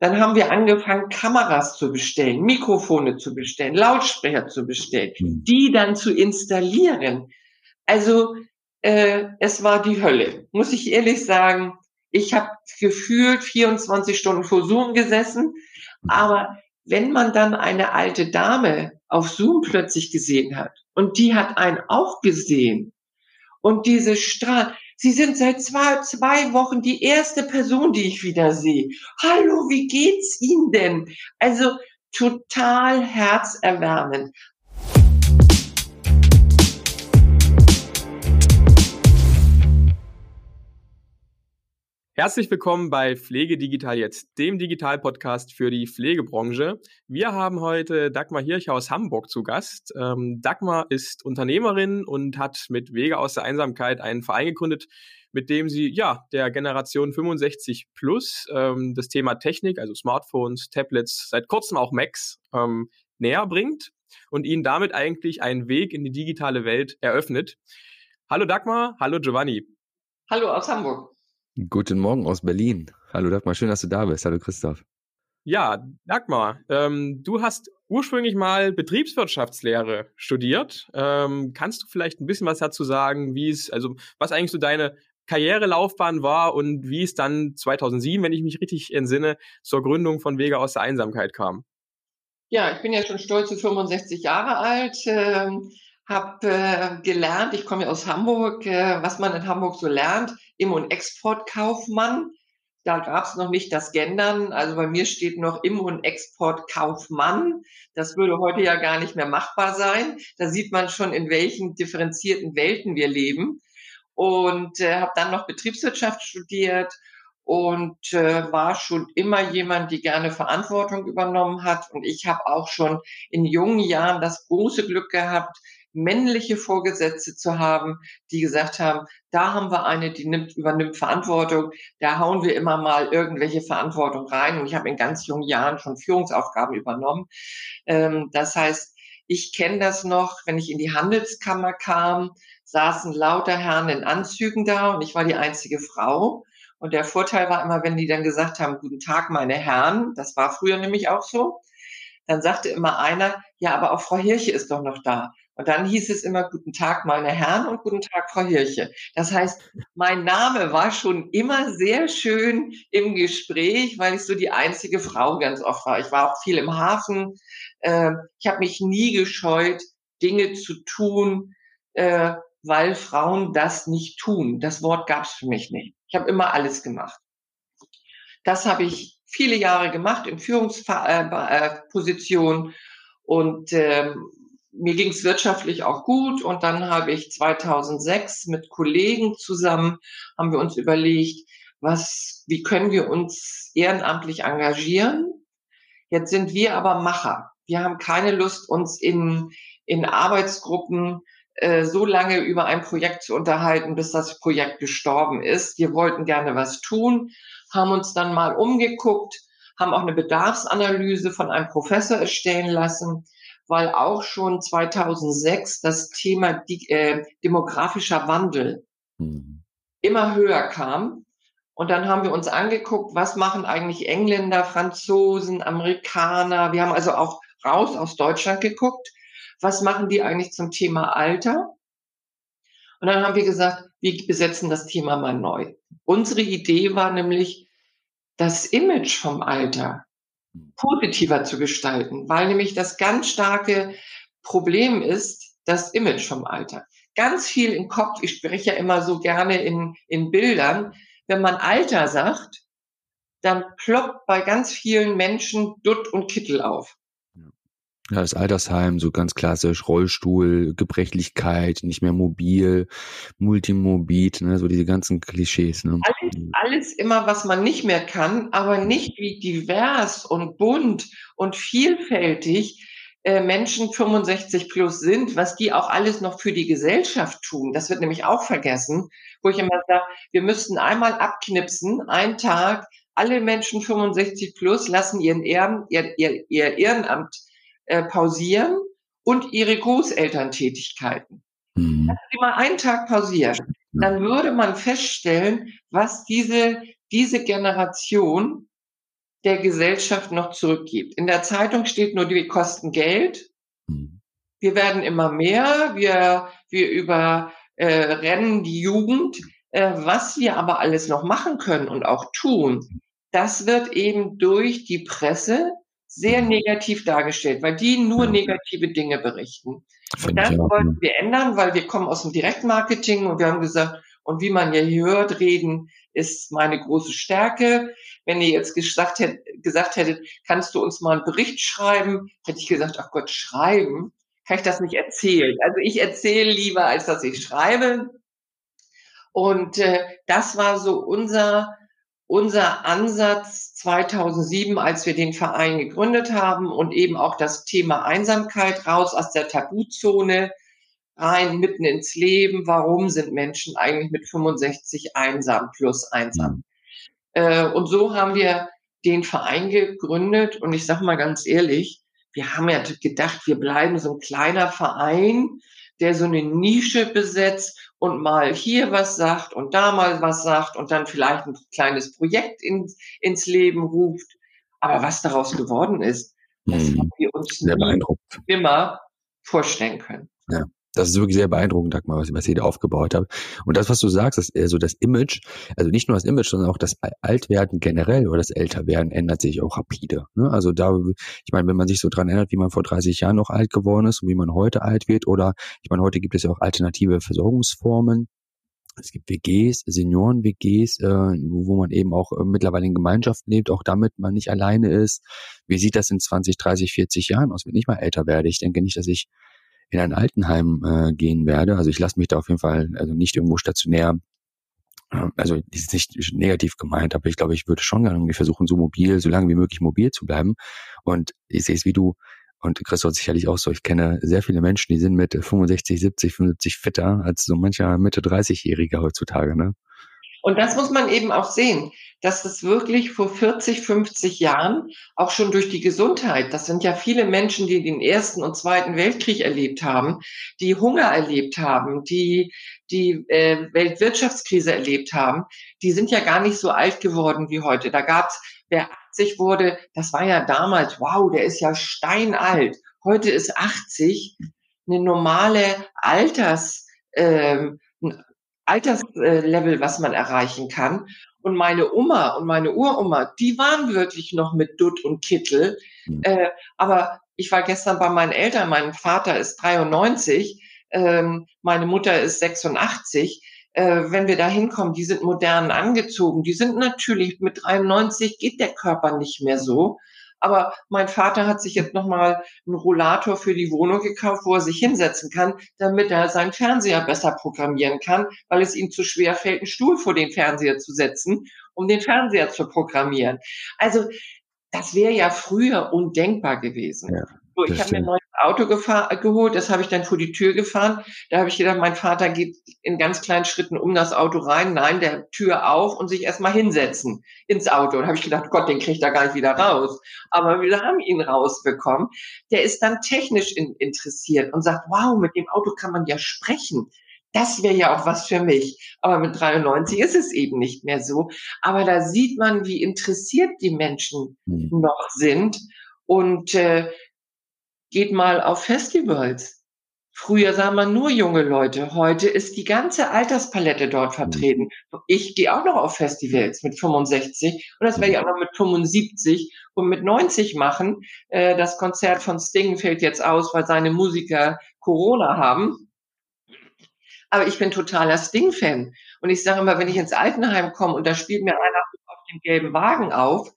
Dann haben wir angefangen, Kameras zu bestellen, Mikrofone zu bestellen, Lautsprecher zu bestellen, mhm. die dann zu installieren. Also äh, es war die Hölle, muss ich ehrlich sagen. Ich habe gefühlt 24 Stunden vor Zoom gesessen, aber wenn man dann eine alte Dame auf Zoom plötzlich gesehen hat und die hat einen auch gesehen und diese Strahl, Sie sind seit zwei, zwei Wochen die erste Person, die ich wieder sehe. Hallo, wie geht's Ihnen denn? Also total herzerwärmend. Herzlich willkommen bei Pflege Digital jetzt, dem Digital-Podcast für die Pflegebranche. Wir haben heute Dagmar Hirch aus Hamburg zu Gast. Ähm, Dagmar ist Unternehmerin und hat mit Wege aus der Einsamkeit einen Verein gegründet, mit dem sie ja der Generation 65 plus ähm, das Thema Technik, also Smartphones, Tablets, seit kurzem auch Macs ähm, näher bringt und ihnen damit eigentlich einen Weg in die digitale Welt eröffnet. Hallo Dagmar, hallo Giovanni. Hallo aus Hamburg. Guten Morgen aus Berlin. Hallo Dagmar, schön, dass du da bist. Hallo Christoph. Ja, Dagmar, ähm, du hast ursprünglich mal Betriebswirtschaftslehre studiert. Ähm, kannst du vielleicht ein bisschen was dazu sagen, wie es, also was eigentlich so deine Karrierelaufbahn war und wie es dann 2007, wenn ich mich richtig entsinne, zur Gründung von Wege aus der Einsamkeit kam? Ja, ich bin ja schon stolze 65 Jahre alt. Ähm habe äh, gelernt, ich komme ja aus Hamburg, äh, was man in Hamburg so lernt, Im- und Exportkaufmann. Da gab es noch nicht das Gendern. Also bei mir steht noch Im- und Exportkaufmann. Das würde heute ja gar nicht mehr machbar sein. Da sieht man schon, in welchen differenzierten Welten wir leben. Und äh, habe dann noch Betriebswirtschaft studiert und äh, war schon immer jemand, die gerne Verantwortung übernommen hat. Und ich habe auch schon in jungen Jahren das große Glück gehabt, männliche Vorgesetzte zu haben, die gesagt haben, da haben wir eine, die nimmt, übernimmt Verantwortung, da hauen wir immer mal irgendwelche Verantwortung rein. Und ich habe in ganz jungen Jahren schon Führungsaufgaben übernommen. Ähm, das heißt, ich kenne das noch, wenn ich in die Handelskammer kam, saßen lauter Herren in Anzügen da und ich war die einzige Frau. Und der Vorteil war immer, wenn die dann gesagt haben, guten Tag, meine Herren, das war früher nämlich auch so, dann sagte immer einer, ja, aber auch Frau Hirche ist doch noch da. Und dann hieß es immer, guten Tag, meine Herren und guten Tag, Frau Hirche. Das heißt, mein Name war schon immer sehr schön im Gespräch, weil ich so die einzige Frau ganz oft war. Ich war auch viel im Hafen. Ähm, ich habe mich nie gescheut, Dinge zu tun, äh, weil Frauen das nicht tun. Das Wort gab es für mich nicht. Ich habe immer alles gemacht. Das habe ich viele Jahre gemacht in Führungspositionen und ähm, mir ging es wirtschaftlich auch gut und dann habe ich 2006 mit Kollegen zusammen haben wir uns überlegt, was, wie können wir uns ehrenamtlich engagieren? Jetzt sind wir aber Macher. Wir haben keine Lust, uns in, in Arbeitsgruppen äh, so lange über ein Projekt zu unterhalten, bis das Projekt gestorben ist. Wir wollten gerne was tun, haben uns dann mal umgeguckt, haben auch eine Bedarfsanalyse von einem Professor erstellen lassen weil auch schon 2006 das Thema die, äh, demografischer Wandel mhm. immer höher kam. Und dann haben wir uns angeguckt, was machen eigentlich Engländer, Franzosen, Amerikaner. Wir haben also auch raus aus Deutschland geguckt. Was machen die eigentlich zum Thema Alter? Und dann haben wir gesagt, wir besetzen das Thema mal neu. Unsere Idee war nämlich, das Image vom Alter positiver zu gestalten, weil nämlich das ganz starke Problem ist, das Image vom Alter. Ganz viel im Kopf, ich spreche ja immer so gerne in, in Bildern, wenn man Alter sagt, dann ploppt bei ganz vielen Menschen Dutt und Kittel auf. Ja, das Altersheim, so ganz klassisch, Rollstuhl, Gebrechlichkeit, nicht mehr mobil, Multimorbid, ne, so diese ganzen Klischees. Ne? Alles, alles immer, was man nicht mehr kann, aber nicht wie divers und bunt und vielfältig äh, Menschen 65 plus sind, was die auch alles noch für die Gesellschaft tun. Das wird nämlich auch vergessen, wo ich immer sage, wir müssten einmal abknipsen, einen Tag, alle Menschen 65 plus lassen ihren Ehren, ihr, ihr, ihr Ehrenamt äh, pausieren und ihre Großelterntätigkeiten. Mhm. Sie mal einen Tag pausieren. Dann würde man feststellen, was diese, diese Generation der Gesellschaft noch zurückgibt. In der Zeitung steht nur, wir kosten Geld. Mhm. Wir werden immer mehr. Wir, wir überrennen äh, die Jugend. Äh, was wir aber alles noch machen können und auch tun, das wird eben durch die Presse sehr negativ dargestellt, weil die nur negative Dinge berichten. Und das wollten wir ändern, weil wir kommen aus dem Direktmarketing und wir haben gesagt, und wie man ja hier hört, reden ist meine große Stärke. Wenn ihr jetzt gesagt, hätt, gesagt hättet, kannst du uns mal einen Bericht schreiben, hätte ich gesagt, ach Gott, schreiben, kann ich das nicht erzählen. Also ich erzähle lieber, als dass ich schreibe. Und äh, das war so unser, unser Ansatz 2007, als wir den Verein gegründet haben und eben auch das Thema Einsamkeit raus aus der Tabuzone rein mitten ins Leben. Warum sind Menschen eigentlich mit 65 einsam plus einsam? Äh, und so haben wir den Verein gegründet und ich sage mal ganz ehrlich, wir haben ja gedacht, wir bleiben so ein kleiner Verein, der so eine Nische besetzt und mal hier was sagt und da mal was sagt und dann vielleicht ein kleines Projekt ins, ins Leben ruft. Aber was daraus geworden ist, das hm, haben wir uns immer vorstellen können. Ja das ist wirklich sehr beeindruckend, Dagmar, was, was ihr da aufgebaut habt. Und das, was du sagst, ist so das Image, also nicht nur das Image, sondern auch das Altwerden generell oder das Älterwerden ändert sich auch rapide. Ne? Also da, ich meine, wenn man sich so dran erinnert, wie man vor 30 Jahren noch alt geworden ist und wie man heute alt wird, oder ich meine, heute gibt es ja auch alternative Versorgungsformen. Es gibt WGs, Senioren-WGs, äh, wo, wo man eben auch äh, mittlerweile in Gemeinschaften lebt, auch damit man nicht alleine ist. Wie sieht das in 20, 30, 40 Jahren aus, wenn ich mal älter werde? Ich denke nicht, dass ich in ein Altenheim äh, gehen werde. Also ich lasse mich da auf jeden Fall also nicht irgendwo stationär äh, also ist nicht negativ gemeint, aber ich glaube, ich würde schon irgendwie versuchen, so mobil, so lange wie möglich mobil zu bleiben. Und ich sehe es wie du und Christoph sicherlich auch so. Ich kenne sehr viele Menschen, die sind mit 65, 70, 75 fitter als so mancher Mitte 30-Jähriger heutzutage. Ne? Und das muss man eben auch sehen, dass es wirklich vor 40, 50 Jahren auch schon durch die Gesundheit, das sind ja viele Menschen, die den Ersten und Zweiten Weltkrieg erlebt haben, die Hunger erlebt haben, die die äh, Weltwirtschaftskrise erlebt haben, die sind ja gar nicht so alt geworden wie heute. Da gab's, wer 80 wurde, das war ja damals, wow, der ist ja steinalt. Heute ist 80 eine normale Alters, ähm, Alterslevel, was man erreichen kann. Und meine Oma und meine Uroma, die waren wirklich noch mit Dutt und Kittel. Mhm. Äh, aber ich war gestern bei meinen Eltern, mein Vater ist 93, ähm, meine Mutter ist 86. Äh, wenn wir da hinkommen, die sind modern angezogen. Die sind natürlich mit 93 geht der Körper nicht mehr so. Aber mein Vater hat sich jetzt nochmal einen Rollator für die Wohnung gekauft, wo er sich hinsetzen kann, damit er seinen Fernseher besser programmieren kann, weil es ihm zu schwer fällt, einen Stuhl vor den Fernseher zu setzen, um den Fernseher zu programmieren. Also das wäre ja früher undenkbar gewesen. Ja. So, ich habe mir ein neues Auto geholt, das habe ich dann vor die Tür gefahren. Da habe ich gedacht, mein Vater geht in ganz kleinen Schritten um das Auto rein. Nein, der Tür auf und sich erstmal hinsetzen ins Auto. Und habe ich gedacht, Gott, den kriegt er gar nicht wieder raus. Aber wir haben ihn rausbekommen. Der ist dann technisch in, interessiert und sagt, wow, mit dem Auto kann man ja sprechen. Das wäre ja auch was für mich. Aber mit 93 ist es eben nicht mehr so. Aber da sieht man, wie interessiert die Menschen mhm. noch sind. Und äh, geht mal auf Festivals. Früher sah man nur junge Leute. Heute ist die ganze Alterspalette dort vertreten. Ich gehe auch noch auf Festivals mit 65 und das werde ich auch noch mit 75 und mit 90 machen. Äh, das Konzert von Sting fällt jetzt aus, weil seine Musiker Corona haben. Aber ich bin totaler Sting-Fan. Und ich sage immer, wenn ich ins Altenheim komme und da spielt mir einer auf dem gelben Wagen auf,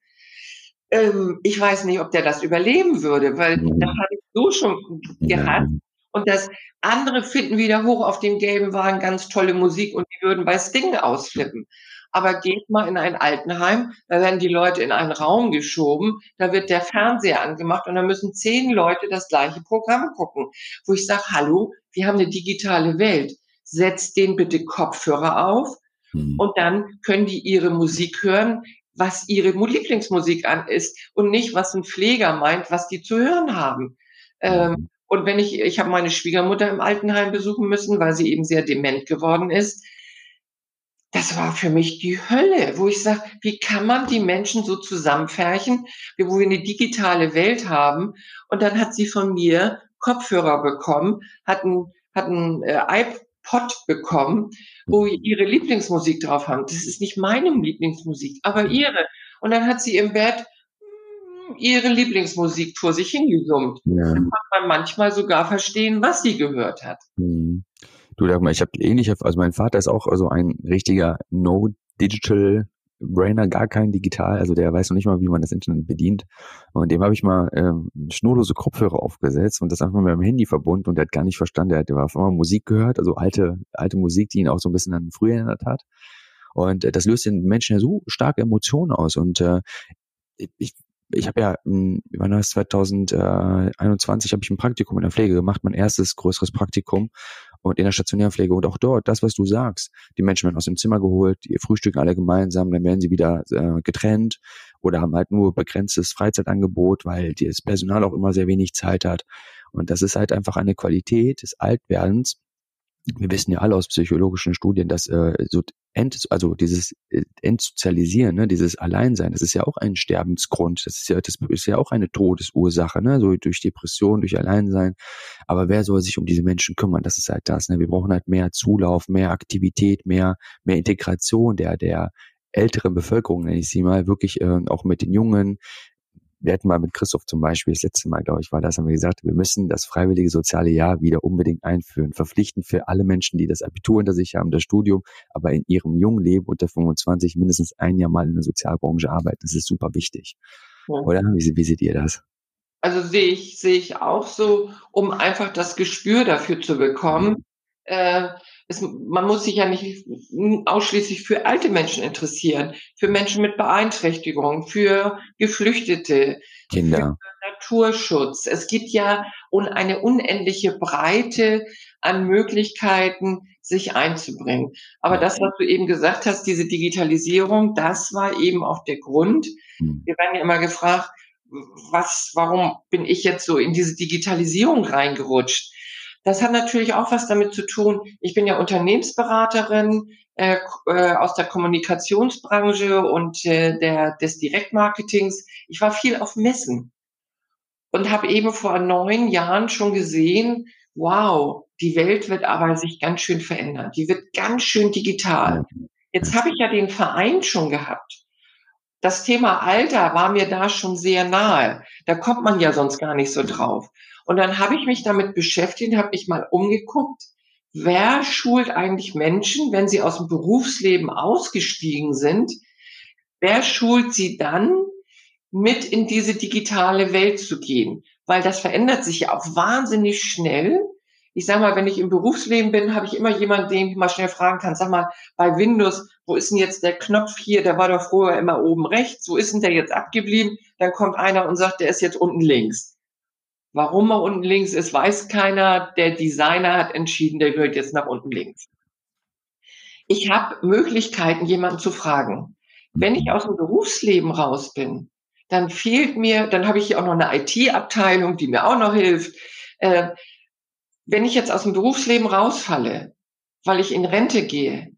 ähm, ich weiß nicht, ob der das überleben würde, weil mhm. das habe ich so schon gehabt. Und das andere finden wieder hoch auf dem gelben Wagen ganz tolle Musik und die würden bei Sting ausflippen. Aber geht mal in ein Altenheim, da werden die Leute in einen Raum geschoben, da wird der Fernseher angemacht und da müssen zehn Leute das gleiche Programm gucken. Wo ich sage, hallo, wir haben eine digitale Welt. Setzt den bitte Kopfhörer auf mhm. und dann können die ihre Musik hören was ihre Lieblingsmusik an ist und nicht, was ein Pfleger meint, was die zu hören haben. Ähm, mhm. und wenn ich, ich habe meine Schwiegermutter im Altenheim besuchen müssen, weil sie eben sehr dement geworden ist. das war für mich die Hölle, wo ich sage, wie kann man die Menschen so zusammenfärchen, wo wir eine digitale Welt haben. Und dann hat sie von mir Kopfhörer bekommen, hat ein, hat ein äh, iPod bekommen, wo ihre Lieblingsmusik drauf haben. Das ist nicht meine Lieblingsmusik, aber ihre. Und dann hat sie im Bett hm, ihre Lieblingsmusik vor sich hingesummt. Ja. Dann kann man manchmal sogar verstehen, was sie gehört hat. Mhm. Du, sag mal, ich habe ähnlich, also mein Vater ist auch so ein richtiger No-Digital Brainer, gar kein digital, also der weiß noch nicht mal, wie man das Internet bedient. Und dem habe ich mal ähm, schnurlose Kopfhörer aufgesetzt und das einfach mit meinem Handy verbunden und der hat gar nicht verstanden, der hat einmal Musik gehört, also alte, alte Musik, die ihn auch so ein bisschen an früher erinnert hat. Und äh, das löst den Menschen ja so starke Emotionen aus. Und äh, ich ich habe ja, hm, wann war das 2021, habe ich ein Praktikum in der Pflege gemacht, mein erstes größeres Praktikum und in der stationären Pflege und auch dort, das, was du sagst, die Menschen werden aus dem Zimmer geholt, die frühstücken alle gemeinsam, dann werden sie wieder äh, getrennt oder haben halt nur begrenztes Freizeitangebot, weil das Personal auch immer sehr wenig Zeit hat. Und das ist halt einfach eine Qualität des Altwerdens, wir wissen ja alle aus psychologischen Studien, dass äh, so Ent, also dieses äh, Entsozialisieren, ne, dieses Alleinsein, das ist ja auch ein Sterbensgrund. Das ist ja, das ist ja auch eine Todesursache, ne, so durch Depression, durch Alleinsein. Aber wer soll sich um diese Menschen kümmern? Das ist halt das. Ne? Wir brauchen halt mehr Zulauf, mehr Aktivität, mehr, mehr Integration der, der älteren Bevölkerung, nenne ich sie mal, wirklich äh, auch mit den Jungen, wir hatten mal mit Christoph zum Beispiel, das letzte Mal, glaube ich, war das, haben wir gesagt, wir müssen das freiwillige soziale Jahr wieder unbedingt einführen. Verpflichtend für alle Menschen, die das Abitur hinter sich haben, das Studium, aber in ihrem jungen Leben unter 25 mindestens ein Jahr mal in der Sozialbranche arbeiten. Das ist super wichtig. Ja. Oder? Wie, wie seht ihr das? Also sehe ich, sehe ich auch so, um einfach das Gespür dafür zu bekommen. Mhm. Äh, es, man muss sich ja nicht ausschließlich für alte Menschen interessieren, für Menschen mit Beeinträchtigung, für Geflüchtete, Kinder. für Naturschutz. Es gibt ja eine unendliche Breite an Möglichkeiten, sich einzubringen. Aber das, was du eben gesagt hast, diese Digitalisierung, das war eben auch der Grund. Hm. Wir werden ja immer gefragt, was, warum bin ich jetzt so in diese Digitalisierung reingerutscht? Das hat natürlich auch was damit zu tun. Ich bin ja Unternehmensberaterin äh, äh, aus der Kommunikationsbranche und äh, der, des Direktmarketings. Ich war viel auf Messen und habe eben vor neun Jahren schon gesehen, wow, die Welt wird aber sich ganz schön verändern. Die wird ganz schön digital. Jetzt habe ich ja den Verein schon gehabt. Das Thema Alter war mir da schon sehr nahe. Da kommt man ja sonst gar nicht so drauf. Und dann habe ich mich damit beschäftigt, habe mich mal umgeguckt, wer schult eigentlich Menschen, wenn sie aus dem Berufsleben ausgestiegen sind, wer schult sie dann, mit in diese digitale Welt zu gehen? Weil das verändert sich ja auch wahnsinnig schnell. Ich sag mal, wenn ich im Berufsleben bin, habe ich immer jemanden, den ich mal schnell fragen kann, sag mal, bei Windows, wo ist denn jetzt der Knopf hier? Der war doch vorher immer oben rechts. Wo ist denn der jetzt abgeblieben? Dann kommt einer und sagt, der ist jetzt unten links. Warum er unten links ist, weiß keiner. Der Designer hat entschieden, der gehört jetzt nach unten links. Ich habe Möglichkeiten, jemanden zu fragen. Wenn ich aus dem Berufsleben raus bin, dann fehlt mir, dann habe ich hier auch noch eine IT-Abteilung, die mir auch noch hilft. Äh, wenn ich jetzt aus dem Berufsleben rausfalle, weil ich in Rente gehe,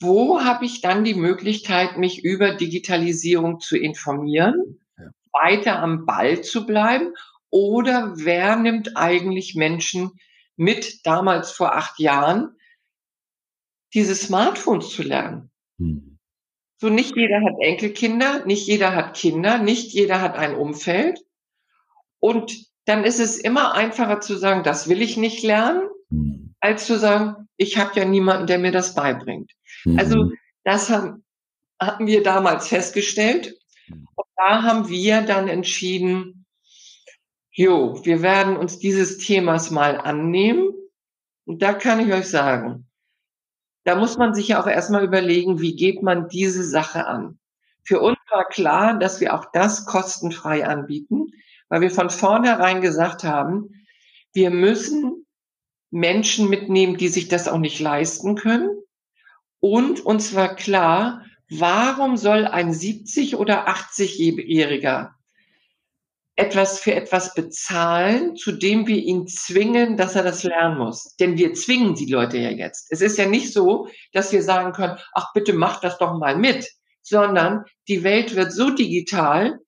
wo habe ich dann die Möglichkeit, mich über Digitalisierung zu informieren, ja. weiter am Ball zu bleiben oder wer nimmt eigentlich Menschen mit damals vor acht Jahren, diese Smartphones zu lernen? Hm. So nicht jeder hat Enkelkinder, nicht jeder hat Kinder, nicht jeder hat ein Umfeld. Und dann ist es immer einfacher zu sagen, das will ich nicht lernen, hm. als zu sagen, ich habe ja niemanden, der mir das beibringt. Mhm. Also das haben, hatten wir damals festgestellt. Hm. Und da haben wir dann entschieden, Jo, wir werden uns dieses Themas mal annehmen. Und da kann ich euch sagen, da muss man sich ja auch erstmal überlegen, wie geht man diese Sache an. Für uns war klar, dass wir auch das kostenfrei anbieten, weil wir von vornherein gesagt haben, wir müssen Menschen mitnehmen, die sich das auch nicht leisten können. Und uns war klar, warum soll ein 70 oder 80-Jähriger etwas für etwas bezahlen, zu dem wir ihn zwingen, dass er das lernen muss. Denn wir zwingen die Leute ja jetzt. Es ist ja nicht so, dass wir sagen können, ach bitte mach das doch mal mit, sondern die Welt wird so digital,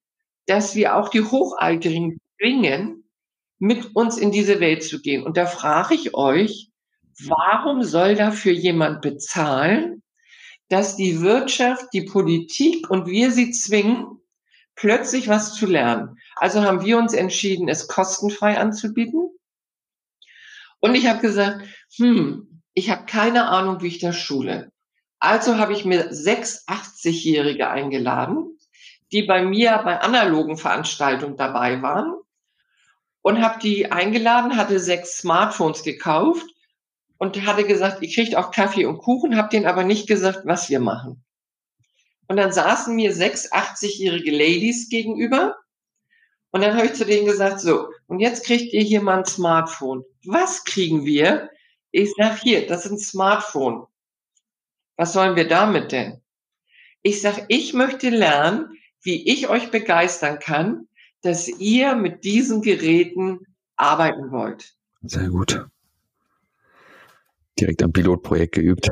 dass wir auch die Hochaltrigen zwingen, mit uns in diese Welt zu gehen. Und da frage ich euch, warum soll dafür jemand bezahlen, dass die Wirtschaft, die Politik und wir sie zwingen, plötzlich was zu lernen. Also haben wir uns entschieden, es kostenfrei anzubieten. Und ich habe gesagt, hm, ich habe keine Ahnung, wie ich das schule. Also habe ich mir sechs 80-Jährige eingeladen, die bei mir bei analogen Veranstaltungen dabei waren und habe die eingeladen, hatte sechs Smartphones gekauft und hatte gesagt, ihr kriegt auch Kaffee und Kuchen, habe denen aber nicht gesagt, was wir machen. Und dann saßen mir sechs 80-jährige Ladies gegenüber. Und dann habe ich zu denen gesagt, so, und jetzt kriegt ihr hier mal ein Smartphone. Was kriegen wir? Ich sag hier, das ist ein Smartphone. Was sollen wir damit denn? Ich sag, ich möchte lernen, wie ich euch begeistern kann, dass ihr mit diesen Geräten arbeiten wollt. Sehr gut. Direkt am Pilotprojekt geübt.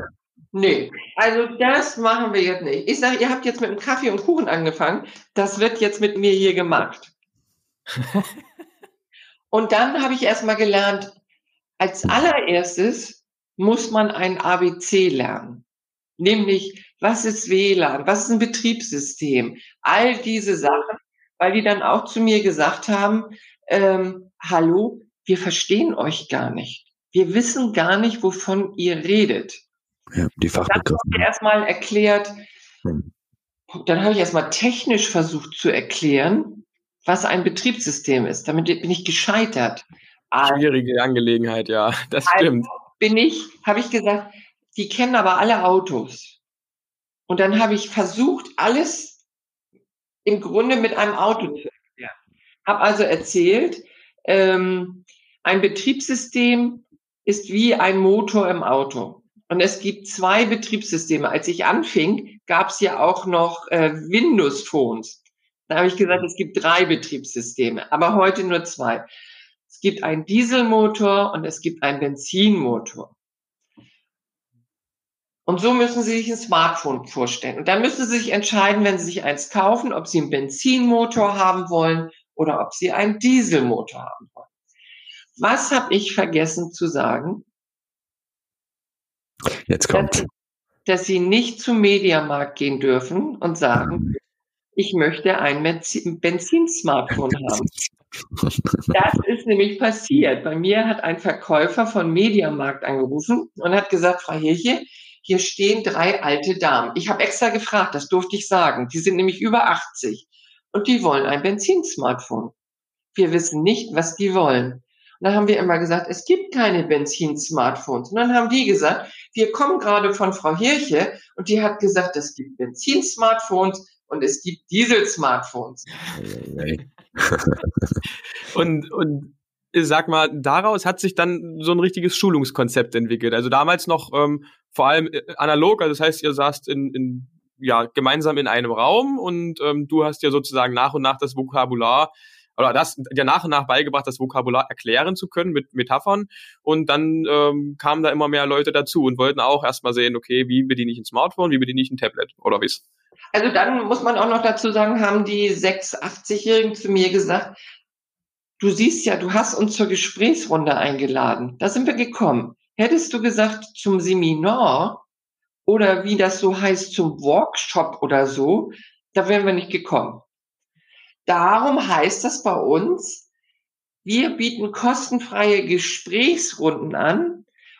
Nee, also das machen wir jetzt nicht. Ich sage, ihr habt jetzt mit dem Kaffee und Kuchen angefangen. Das wird jetzt mit mir hier gemacht. und dann habe ich erstmal gelernt, als allererstes muss man ein ABC lernen. Nämlich, was ist WLAN? Was ist ein Betriebssystem? All diese Sachen, weil die dann auch zu mir gesagt haben, ähm, hallo, wir verstehen euch gar nicht. Wir wissen gar nicht, wovon ihr redet. Ja, die Fachbegriffe. Dann habe ich erstmal erklärt, hm. dann habe ich erstmal technisch versucht zu erklären, was ein Betriebssystem ist. Damit bin ich gescheitert. Schwierige Angelegenheit, ja, das also stimmt. Bin ich, habe ich gesagt, die kennen aber alle Autos. Und dann habe ich versucht, alles im Grunde mit einem Auto zu erklären. Habe also erzählt, ähm, ein Betriebssystem ist wie ein Motor im Auto. Und es gibt zwei Betriebssysteme. Als ich anfing, gab es ja auch noch äh, Windows Da habe ich gesagt, es gibt drei Betriebssysteme, aber heute nur zwei. Es gibt einen Dieselmotor und es gibt einen Benzinmotor. Und so müssen Sie sich ein Smartphone vorstellen. Und dann müssen Sie sich entscheiden, wenn Sie sich eins kaufen, ob Sie einen Benzinmotor haben wollen oder ob Sie einen Dieselmotor haben wollen. Was habe ich vergessen zu sagen? Jetzt kommt. Dass, dass sie nicht zum Mediamarkt gehen dürfen und sagen, mhm. Ich möchte ein Benzinsmartphone haben. Das ist nämlich passiert. Bei mir hat ein Verkäufer von Mediamarkt angerufen und hat gesagt, Frau Hirche, hier stehen drei alte Damen. Ich habe extra gefragt, das durfte ich sagen. Die sind nämlich über 80 und die wollen ein Benzinsmartphone. Wir wissen nicht, was die wollen. Und dann haben wir immer gesagt, es gibt keine Benzin-Smartphones. Und dann haben die gesagt, wir kommen gerade von Frau Hirche und die hat gesagt, es gibt Benzin-Smartphones und es gibt Diesel-Smartphones. und, und sag mal, daraus hat sich dann so ein richtiges Schulungskonzept entwickelt. Also damals noch ähm, vor allem äh, analog, also das heißt, ihr saßt in, in ja gemeinsam in einem Raum und ähm, du hast ja sozusagen nach und nach das Vokabular oder das ja nach und nach beigebracht, das Vokabular erklären zu können mit Metaphern. Und dann ähm, kamen da immer mehr Leute dazu und wollten auch erstmal sehen, okay, wie bediene ich ein Smartphone, wie bediene ich ein Tablet oder wie's? Also dann muss man auch noch dazu sagen, haben die 86-Jährigen zu mir gesagt, du siehst ja, du hast uns zur Gesprächsrunde eingeladen. Da sind wir gekommen. Hättest du gesagt zum Seminar oder wie das so heißt, zum Workshop oder so, da wären wir nicht gekommen. Darum heißt das bei uns, wir bieten kostenfreie Gesprächsrunden an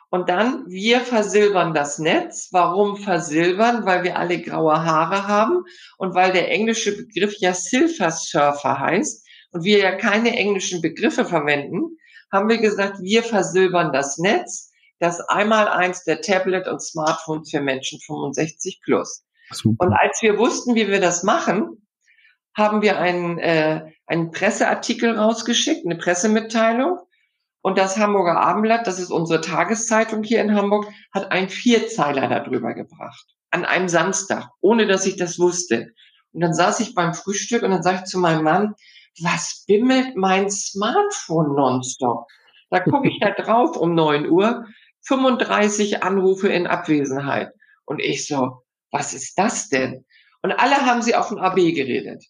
und dann wir versilbern das Netz. Warum versilbern? Weil wir alle graue Haare haben und weil der englische Begriff ja Silver Surfer heißt und wir ja keine englischen Begriffe verwenden, haben wir gesagt, wir versilbern das Netz, das einmal eins der Tablet und Smartphones für Menschen 65 plus. Super. Und als wir wussten, wie wir das machen, haben wir einen, äh, einen Presseartikel rausgeschickt, eine Pressemitteilung. Und das Hamburger Abendblatt, das ist unsere Tageszeitung hier in Hamburg, hat einen Vierzeiler darüber gebracht. An einem Samstag, ohne dass ich das wusste. Und dann saß ich beim Frühstück und dann sage ich zu meinem Mann, was bimmelt mein Smartphone nonstop? Da gucke ich da drauf um neun Uhr, 35 Anrufe in Abwesenheit. Und ich so, was ist das denn? Und alle haben sie auf dem AB geredet.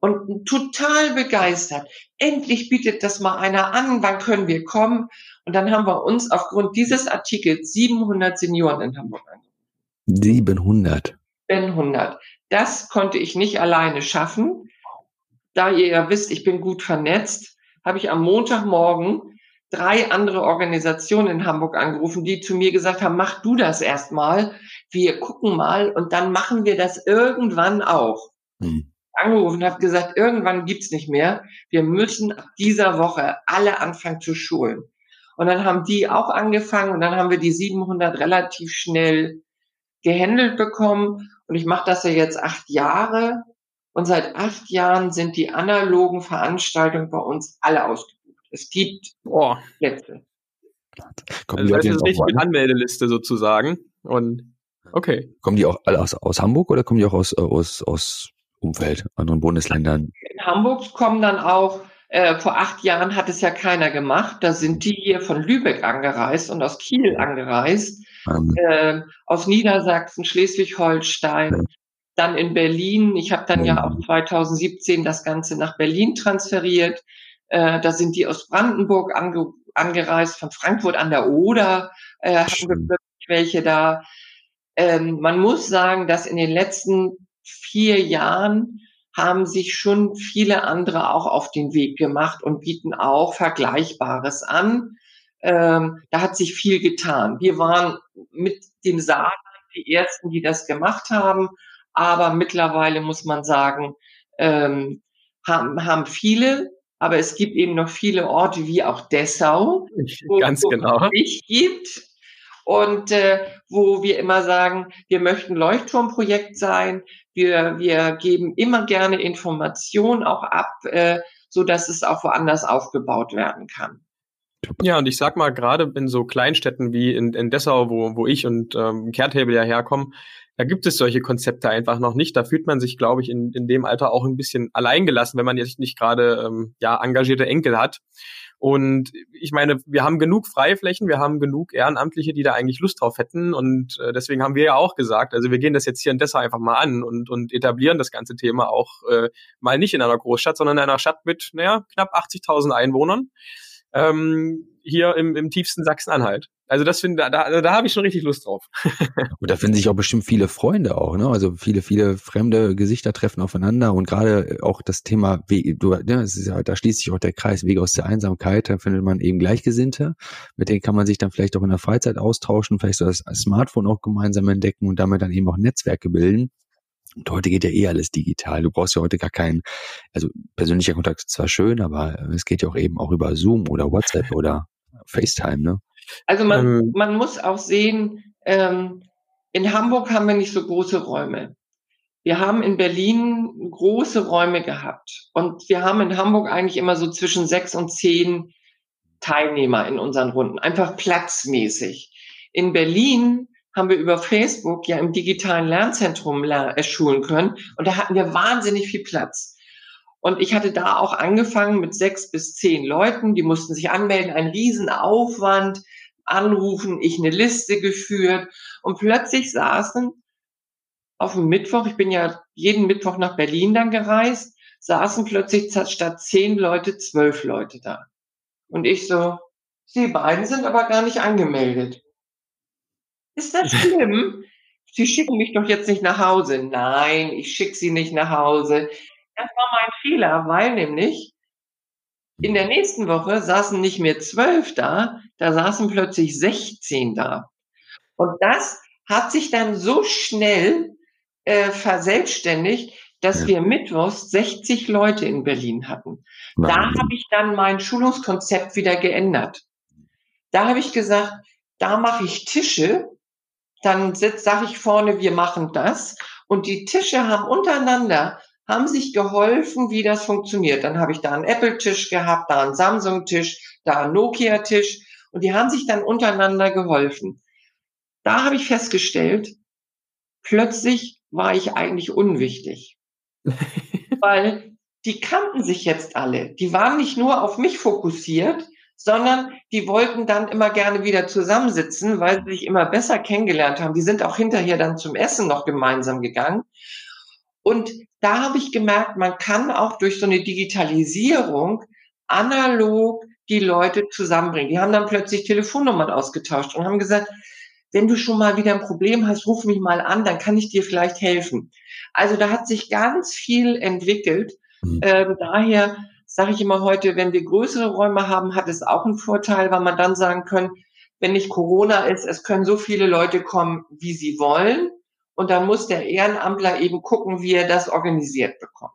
Und total begeistert. Endlich bietet das mal einer an, wann können wir kommen? Und dann haben wir uns aufgrund dieses Artikels 700 Senioren in Hamburg angerufen. 700. 700. Das konnte ich nicht alleine schaffen. Da ihr ja wisst, ich bin gut vernetzt, habe ich am Montagmorgen drei andere Organisationen in Hamburg angerufen, die zu mir gesagt haben, mach du das erstmal, wir gucken mal und dann machen wir das irgendwann auch. Hm. Angerufen habe gesagt, irgendwann gibt's nicht mehr. Wir müssen ab dieser Woche alle anfangen zu schulen. Und dann haben die auch angefangen und dann haben wir die 700 relativ schnell gehandelt bekommen. Und ich mache das ja jetzt acht Jahre. Und seit acht Jahren sind die analogen Veranstaltungen bei uns alle ausgebucht. Es gibt Boah. Plätze. Kommen also das ist richtig mit Anmeldeliste sozusagen. Und okay. Kommen die auch alle aus, aus Hamburg oder kommen die auch aus, aus, aus Umfeld, anderen Bundesländern? In Hamburg kommen dann auch äh, vor acht Jahren hat es ja keiner gemacht. Da sind die hier von Lübeck angereist und aus Kiel angereist, äh, aus Niedersachsen, Schleswig-Holstein, ja. dann in Berlin. Ich habe dann ja. ja auch 2017 das Ganze nach Berlin transferiert. Äh, da sind die aus Brandenburg ange angereist, von Frankfurt an der Oder äh, hatten wir plötzlich welche da. Ähm, man muss sagen, dass in den letzten vier Jahren haben sich schon viele andere auch auf den Weg gemacht und bieten auch Vergleichbares an. Ähm, da hat sich viel getan. Wir waren mit dem Saarland die ersten, die das gemacht haben, aber mittlerweile muss man sagen, ähm, haben, haben viele, aber es gibt eben noch viele Orte wie auch Dessau, wo, Ganz genau. es nicht gibt und äh, wo wir immer sagen, wir möchten Leuchtturmprojekt sein, wir, wir geben immer gerne Informationen auch ab, äh, so dass es auch woanders aufgebaut werden kann. Ja, und ich sag mal, gerade in so Kleinstädten wie in, in Dessau, wo, wo ich und ähm, Kehrtable ja herkommen, da gibt es solche Konzepte einfach noch nicht. Da fühlt man sich, glaube ich, in, in dem Alter auch ein bisschen alleingelassen, wenn man jetzt nicht gerade ähm, ja engagierte Enkel hat. Und ich meine, wir haben genug Freiflächen, wir haben genug Ehrenamtliche, die da eigentlich Lust drauf hätten. Und äh, deswegen haben wir ja auch gesagt, also wir gehen das jetzt hier in Dessau einfach mal an und, und etablieren das ganze Thema auch äh, mal nicht in einer Großstadt, sondern in einer Stadt mit, naja, knapp 80.000 Einwohnern. Ähm, hier im, im tiefsten Sachsen-Anhalt. Also das finde da, da, da habe ich schon richtig Lust drauf. und da finden sich auch bestimmt viele Freunde auch, ne? Also viele, viele fremde Gesichter treffen aufeinander und gerade auch das Thema, wie du, ne, es ist ja, da schließt sich auch der Kreis Wege aus der Einsamkeit, da findet man eben Gleichgesinnte, mit denen kann man sich dann vielleicht auch in der Freizeit austauschen, vielleicht so das Smartphone auch gemeinsam entdecken und damit dann eben auch Netzwerke bilden. Und heute geht ja eh alles digital. Du brauchst ja heute gar keinen, also persönlicher Kontakt ist zwar schön, aber es geht ja auch eben auch über Zoom oder WhatsApp oder FaceTime, ne? Also man, ähm, man muss auch sehen, ähm, in Hamburg haben wir nicht so große Räume. Wir haben in Berlin große Räume gehabt und wir haben in Hamburg eigentlich immer so zwischen sechs und zehn Teilnehmer in unseren Runden, einfach platzmäßig. In Berlin haben wir über Facebook ja im digitalen Lernzentrum äh, schulen können und da hatten wir wahnsinnig viel Platz. Und ich hatte da auch angefangen mit sechs bis zehn Leuten, die mussten sich anmelden, ein Riesenaufwand, anrufen, ich eine Liste geführt und plötzlich saßen auf dem Mittwoch, ich bin ja jeden Mittwoch nach Berlin dann gereist, saßen plötzlich statt zehn Leute zwölf Leute da. Und ich so, Sie beiden sind aber gar nicht angemeldet. Ist das schlimm? Sie schicken mich doch jetzt nicht nach Hause. Nein, ich schicke Sie nicht nach Hause. Das war mein Fehler, weil nämlich in der nächsten Woche saßen nicht mehr zwölf da, da saßen plötzlich 16 da. Und das hat sich dann so schnell äh, verselbstständigt, dass ja. wir mittwochs 60 Leute in Berlin hatten. Nein. Da habe ich dann mein Schulungskonzept wieder geändert. Da habe ich gesagt, da mache ich Tische, dann sage ich vorne, wir machen das. Und die Tische haben untereinander haben sich geholfen, wie das funktioniert. Dann habe ich da einen Apple-Tisch gehabt, da einen Samsung-Tisch, da einen Nokia-Tisch und die haben sich dann untereinander geholfen. Da habe ich festgestellt, plötzlich war ich eigentlich unwichtig. Weil die kannten sich jetzt alle. Die waren nicht nur auf mich fokussiert, sondern die wollten dann immer gerne wieder zusammensitzen, weil sie sich immer besser kennengelernt haben. Die sind auch hinterher dann zum Essen noch gemeinsam gegangen. Und da habe ich gemerkt, man kann auch durch so eine Digitalisierung analog die Leute zusammenbringen. Die haben dann plötzlich Telefonnummern ausgetauscht und haben gesagt, wenn du schon mal wieder ein Problem hast, ruf mich mal an, dann kann ich dir vielleicht helfen. Also da hat sich ganz viel entwickelt. Mhm. Ähm, daher sage ich immer heute, wenn wir größere Räume haben, hat es auch einen Vorteil, weil man dann sagen können, wenn nicht Corona ist, es können so viele Leute kommen, wie sie wollen. Und dann muss der Ehrenamtler eben gucken, wie er das organisiert bekommt.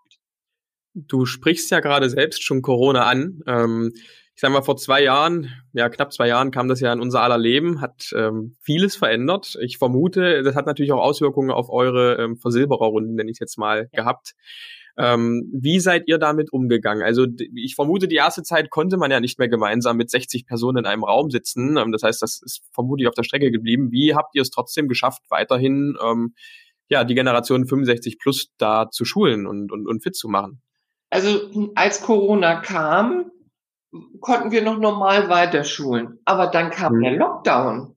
Du sprichst ja gerade selbst schon Corona an. Ähm, ich sage mal, vor zwei Jahren, ja knapp zwei Jahren kam das ja in unser aller Leben, hat ähm, vieles verändert. Ich vermute, das hat natürlich auch Auswirkungen auf eure ähm, Versilbererrunden, nenne ich jetzt mal, ja. gehabt. Ähm, wie seid ihr damit umgegangen? Also ich vermute, die erste Zeit konnte man ja nicht mehr gemeinsam mit 60 Personen in einem Raum sitzen. Ähm, das heißt, das ist vermutlich auf der Strecke geblieben. Wie habt ihr es trotzdem geschafft, weiterhin ähm, ja die Generation 65 plus da zu schulen und, und, und fit zu machen? Also als Corona kam, konnten wir noch normal weiterschulen. Aber dann kam mhm. der Lockdown.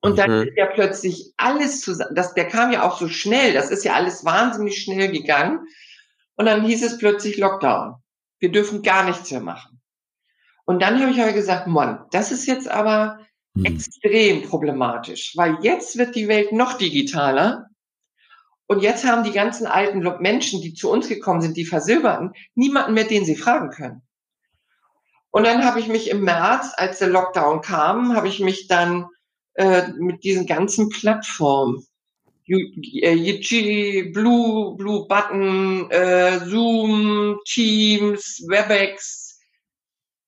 Und dann mhm. ist ja plötzlich alles zusammen, das, der kam ja auch so schnell, das ist ja alles wahnsinnig schnell gegangen. Und dann hieß es plötzlich Lockdown. Wir dürfen gar nichts mehr machen. Und dann habe ich aber gesagt, Mann, das ist jetzt aber hm. extrem problematisch, weil jetzt wird die Welt noch digitaler. Und jetzt haben die ganzen alten Menschen, die zu uns gekommen sind, die Versilberten, niemanden mehr, den sie fragen können. Und dann habe ich mich im März, als der Lockdown kam, habe ich mich dann äh, mit diesen ganzen Plattformen Yiji, Blue, Blue Button, äh, Zoom, Teams, WebEx,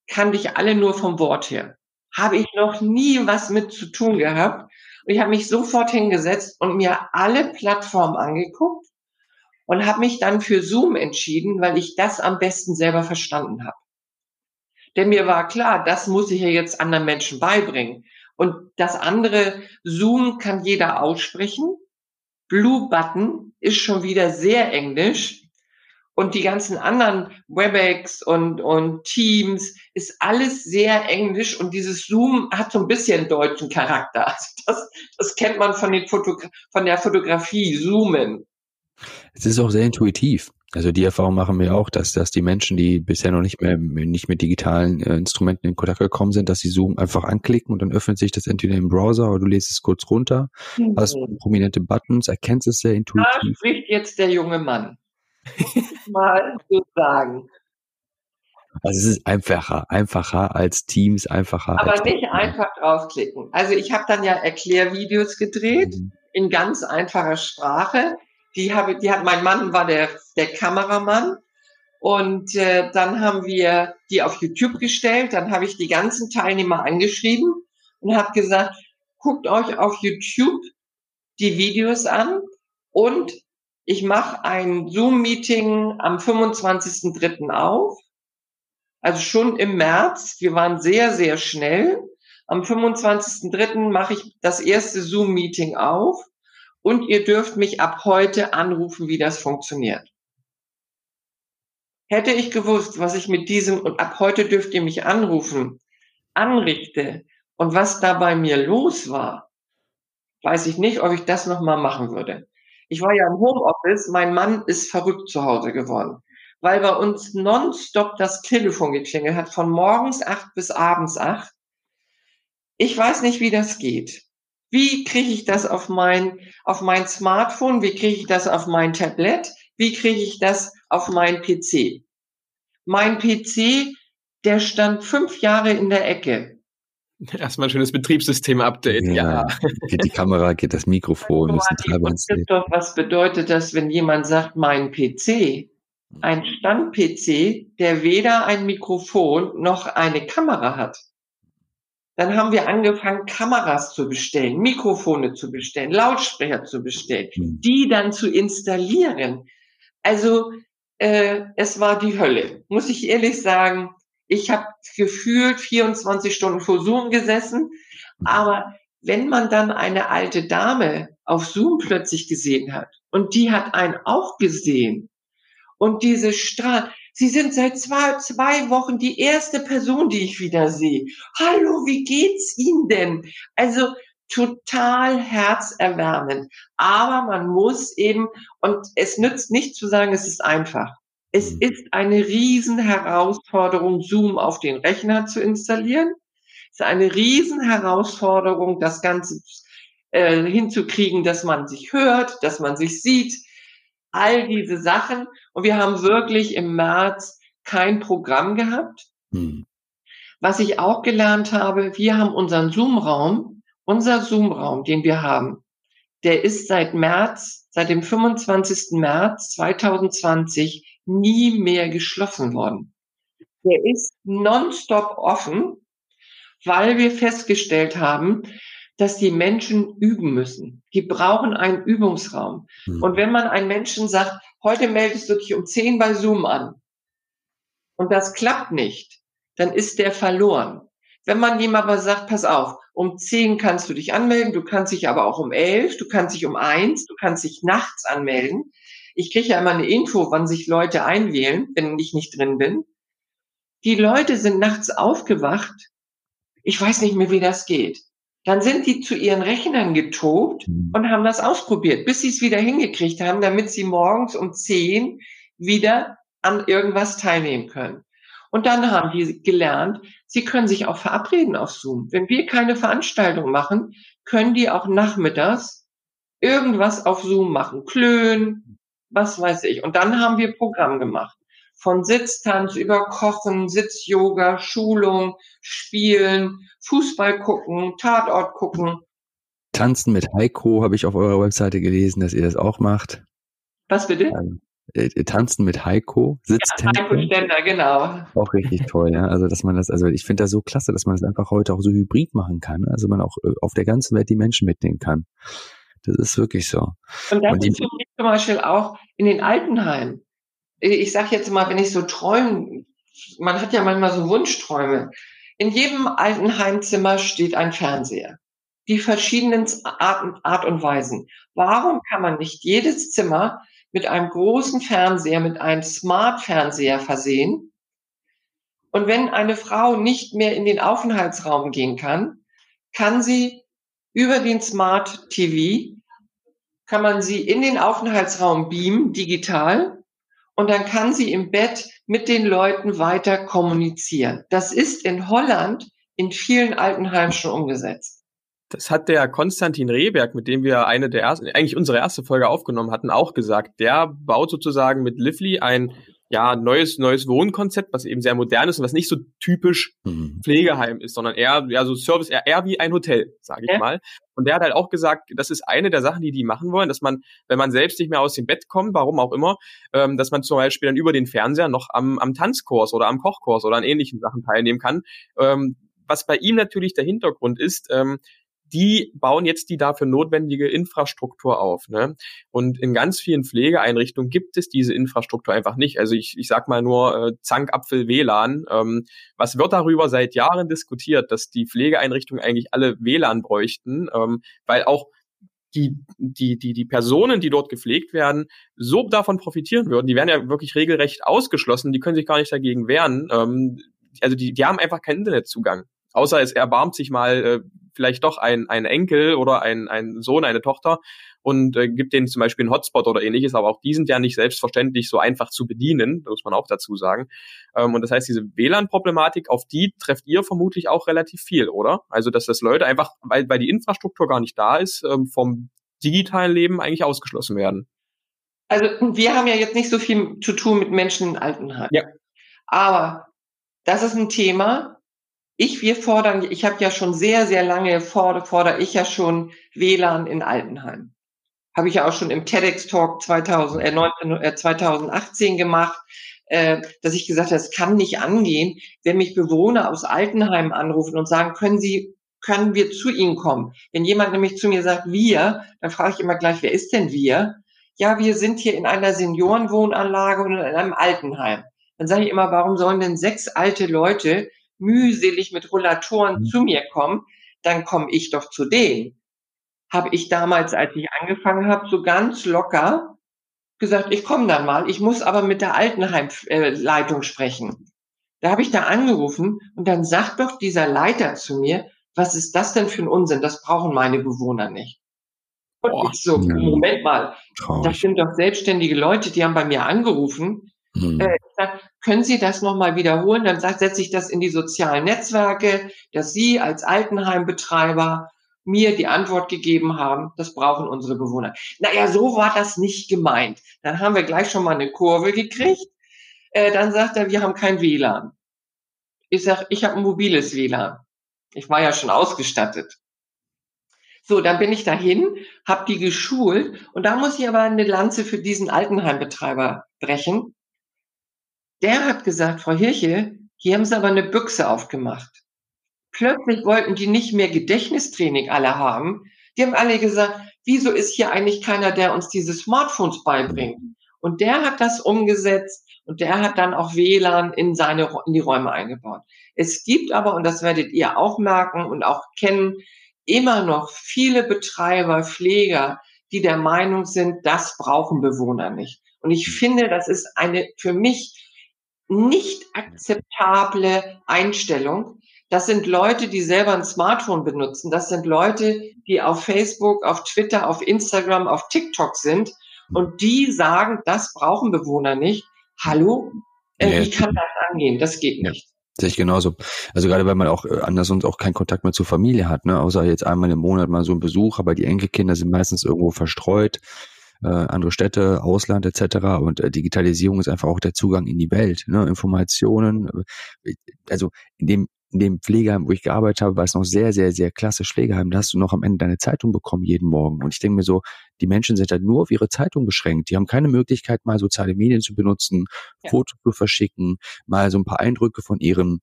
kannte ich alle nur vom Wort her. Habe ich noch nie was mit zu tun gehabt. Und ich habe mich sofort hingesetzt und mir alle Plattformen angeguckt und habe mich dann für Zoom entschieden, weil ich das am besten selber verstanden habe. Denn mir war klar, das muss ich ja jetzt anderen Menschen beibringen. Und das andere, Zoom kann jeder aussprechen. Blue Button ist schon wieder sehr englisch. Und die ganzen anderen WebEx und, und Teams ist alles sehr englisch und dieses Zoom hat so ein bisschen deutschen Charakter. Also das, das kennt man von, den Fotogra von der Fotografie, Zoomen. Es ist auch sehr intuitiv. Also die Erfahrung machen wir auch, dass, dass die Menschen, die bisher noch nicht mehr nicht mit digitalen äh, Instrumenten in Kontakt gekommen sind, dass sie Zoom einfach anklicken und dann öffnet sich das entweder im Browser oder du lässt es kurz runter, mhm. hast prominente Buttons, erkennst es sehr intuitiv. Da spricht jetzt der junge Mann. mal so sagen. Also es ist einfacher, einfacher als Teams, einfacher. Aber nicht einfach draufklicken. Also ich habe dann ja Erklärvideos gedreht mhm. in ganz einfacher Sprache die habe, die hat, mein Mann war der, der Kameramann. Und äh, dann haben wir die auf YouTube gestellt. Dann habe ich die ganzen Teilnehmer angeschrieben und habe gesagt, guckt euch auf YouTube die Videos an und ich mache ein Zoom-Meeting am 25.03. auf. Also schon im März. Wir waren sehr, sehr schnell. Am 25.03. mache ich das erste Zoom-Meeting auf und ihr dürft mich ab heute anrufen, wie das funktioniert. Hätte ich gewusst, was ich mit diesem und ab heute dürft ihr mich anrufen, anrichte und was da bei mir los war, weiß ich nicht, ob ich das nochmal machen würde. Ich war ja im Homeoffice, mein Mann ist verrückt zu Hause geworden, weil bei uns nonstop das Telefon geklingelt hat, von morgens acht bis abends acht. Ich weiß nicht, wie das geht. Wie kriege ich das auf mein, auf mein Smartphone? Wie kriege ich das auf mein Tablet? Wie kriege ich das auf mein PC? Mein PC, der stand fünf Jahre in der Ecke. Erstmal ein schönes Betriebssystem-Update, ja. ja. Geht die Kamera, geht das Mikrofon, ist ein Was bedeutet das, wenn jemand sagt, mein PC? Ein Stand-PC, der weder ein Mikrofon noch eine Kamera hat. Dann haben wir angefangen, Kameras zu bestellen, Mikrofone zu bestellen, Lautsprecher zu bestellen, hm. die dann zu installieren. Also äh, es war die Hölle, muss ich ehrlich sagen. Ich habe gefühlt 24 Stunden vor Zoom gesessen, aber wenn man dann eine alte Dame auf Zoom plötzlich gesehen hat und die hat einen auch gesehen und diese Strahl, Sie sind seit zwei, zwei Wochen die erste Person, die ich wieder sehe. Hallo, wie geht's Ihnen denn? Also total herzerwärmend. Aber man muss eben, und es nützt nicht zu sagen, es ist einfach. Es mhm. ist eine riesen Herausforderung, Zoom auf den Rechner zu installieren. Es ist eine riesen Herausforderung, das Ganze äh, hinzukriegen, dass man sich hört, dass man sich sieht, all diese Sachen. Und wir haben wirklich im März kein Programm gehabt. Hm. Was ich auch gelernt habe, wir haben unseren Zoom-Raum, unser Zoom-Raum, den wir haben, der ist seit März, seit dem 25. März 2020 nie mehr geschlossen worden. Der ist nonstop offen, weil wir festgestellt haben, dass die Menschen üben müssen. Die brauchen einen Übungsraum. Mhm. Und wenn man einen Menschen sagt, heute meldest du dich um 10 bei Zoom an und das klappt nicht, dann ist der verloren. Wenn man ihm aber sagt, pass auf, um 10 kannst du dich anmelden, du kannst dich aber auch um 11, du kannst dich um 1, du kannst dich nachts anmelden. Ich kriege ja immer eine Info, wann sich Leute einwählen, wenn ich nicht drin bin. Die Leute sind nachts aufgewacht. Ich weiß nicht mehr, wie das geht. Dann sind die zu ihren Rechnern getobt mhm. und haben das ausprobiert, bis sie es wieder hingekriegt haben, damit sie morgens um zehn wieder an irgendwas teilnehmen können. Und dann haben die gelernt, sie können sich auch verabreden auf Zoom. Wenn wir keine Veranstaltung machen, können die auch nachmittags irgendwas auf Zoom machen. Klönen, was weiß ich. Und dann haben wir Programm gemacht von Sitztanz über Kochen, Sitzyoga, Schulung, Spielen, Fußball gucken, Tatort gucken. Tanzen mit Heiko habe ich auf eurer Webseite gelesen, dass ihr das auch macht. Was bitte? Ähm, äh, Tanzen mit Heiko, Sitztänze. Ja, Heiko Ständer, genau. Auch richtig toll, ja. Also, dass man das, also ich finde das so klasse, dass man das einfach heute auch so hybrid machen kann. Also man auch äh, auf der ganzen Welt die Menschen mitnehmen kann. Das ist wirklich so. Und das Und ist für mich zum Beispiel auch in den Altenheimen ich sage jetzt mal, wenn ich so träume, man hat ja manchmal so Wunschträume. In jedem alten Heimzimmer steht ein Fernseher. Die verschiedenen Art und Weisen. Warum kann man nicht jedes Zimmer mit einem großen Fernseher, mit einem Smart-Fernseher versehen? Und wenn eine Frau nicht mehr in den Aufenthaltsraum gehen kann, kann sie über den Smart TV, kann man sie in den Aufenthaltsraum beamen, digital, und dann kann sie im Bett mit den Leuten weiter kommunizieren. Das ist in Holland in vielen Altenheimen schon umgesetzt. Das hat der Konstantin Rehberg, mit dem wir eine der ersten, eigentlich unsere erste Folge aufgenommen hatten, auch gesagt. Der baut sozusagen mit Lively ein ja, neues, neues Wohnkonzept, was eben sehr modern ist und was nicht so typisch mhm. Pflegeheim ist, sondern eher, ja, so Service, eher, eher wie ein Hotel, sage ich ja. mal. Und der hat halt auch gesagt, das ist eine der Sachen, die die machen wollen, dass man, wenn man selbst nicht mehr aus dem Bett kommt, warum auch immer, ähm, dass man zum Beispiel dann über den Fernseher noch am, am Tanzkurs oder am Kochkurs oder an ähnlichen Sachen teilnehmen kann. Ähm, was bei ihm natürlich der Hintergrund ist, ähm, die bauen jetzt die dafür notwendige Infrastruktur auf. Ne? Und in ganz vielen Pflegeeinrichtungen gibt es diese Infrastruktur einfach nicht. Also ich, ich sag mal nur äh, Zankapfel WLAN. Ähm, was wird darüber seit Jahren diskutiert, dass die Pflegeeinrichtungen eigentlich alle WLAN bräuchten, ähm, weil auch die, die, die, die Personen, die dort gepflegt werden, so davon profitieren würden. Die werden ja wirklich regelrecht ausgeschlossen, die können sich gar nicht dagegen wehren. Ähm, also die, die haben einfach keinen Internetzugang. Außer es erbarmt sich mal äh, vielleicht doch ein, ein Enkel oder ein, ein Sohn, eine Tochter und äh, gibt denen zum Beispiel einen Hotspot oder ähnliches, aber auch die sind ja nicht selbstverständlich so einfach zu bedienen, muss man auch dazu sagen. Ähm, und das heißt, diese WLAN-Problematik, auf die trefft ihr vermutlich auch relativ viel, oder? Also, dass das Leute einfach, weil, weil die Infrastruktur gar nicht da ist, ähm, vom digitalen Leben eigentlich ausgeschlossen werden. Also wir haben ja jetzt nicht so viel zu tun mit Menschen in Altenheim. Ja. Aber das ist ein Thema, ich, wir fordern, ich habe ja schon sehr, sehr lange fordere, fordere ich ja schon WLAN in Altenheim. Habe ich ja auch schon im TEDx-Talk 2000, äh, 19, äh, 2018 gemacht, äh, dass ich gesagt habe, es kann nicht angehen, wenn mich Bewohner aus Altenheimen anrufen und sagen, können Sie, können wir zu Ihnen kommen? Wenn jemand nämlich zu mir sagt, wir, dann frage ich immer gleich, wer ist denn wir? Ja, wir sind hier in einer Seniorenwohnanlage und in einem Altenheim. Dann sage ich immer, warum sollen denn sechs alte Leute mühselig mit Rollatoren mhm. zu mir kommen, dann komme ich doch zu denen. Habe ich damals, als ich angefangen habe, so ganz locker gesagt, ich komme dann mal, ich muss aber mit der Altenheimleitung sprechen. Da habe ich da angerufen und dann sagt doch dieser Leiter zu mir, was ist das denn für ein Unsinn? Das brauchen meine Bewohner nicht. Und Boah, ich so, Moment mal, traurig. das sind doch selbstständige Leute, die haben bei mir angerufen. Hm. Äh, sag, können Sie das nochmal wiederholen? Dann setze ich das in die sozialen Netzwerke, dass Sie als Altenheimbetreiber mir die Antwort gegeben haben, das brauchen unsere Bewohner. Naja, so war das nicht gemeint. Dann haben wir gleich schon mal eine Kurve gekriegt. Äh, dann sagt er, wir haben kein WLAN. Ich sag, ich habe ein mobiles WLAN. Ich war ja schon ausgestattet. So, dann bin ich dahin, habe die geschult und da muss ich aber eine Lanze für diesen Altenheimbetreiber brechen. Der hat gesagt, Frau Hirche, hier haben Sie aber eine Büchse aufgemacht. Plötzlich wollten die nicht mehr Gedächtnistraining alle haben. Die haben alle gesagt, wieso ist hier eigentlich keiner, der uns diese Smartphones beibringt? Und der hat das umgesetzt und der hat dann auch WLAN in seine, in die Räume eingebaut. Es gibt aber, und das werdet ihr auch merken und auch kennen, immer noch viele Betreiber, Pfleger, die der Meinung sind, das brauchen Bewohner nicht. Und ich finde, das ist eine für mich nicht akzeptable Einstellung, das sind Leute, die selber ein Smartphone benutzen. Das sind Leute, die auf Facebook, auf Twitter, auf Instagram, auf TikTok sind. Und die sagen, das brauchen Bewohner nicht. Hallo? Äh, wie kann das angehen? Das geht nicht. Sehe ich genauso. Also gerade weil man auch äh, anders und auch keinen Kontakt mehr zur Familie hat, ne? außer jetzt einmal im Monat mal so ein Besuch, aber die Enkelkinder sind meistens irgendwo verstreut, äh, andere Städte, Ausland etc. Und äh, Digitalisierung ist einfach auch der Zugang in die Welt, ne? Informationen. Äh, also in dem in dem Pflegeheim, wo ich gearbeitet habe, war es noch sehr, sehr, sehr klassisch Pflegeheim. Da hast du noch am Ende deine Zeitung bekommen jeden Morgen. Und ich denke mir so, die Menschen sind halt nur auf ihre Zeitung beschränkt. Die haben keine Möglichkeit, mal soziale Medien zu benutzen, ja. Fotos zu verschicken, mal so ein paar Eindrücke von ihren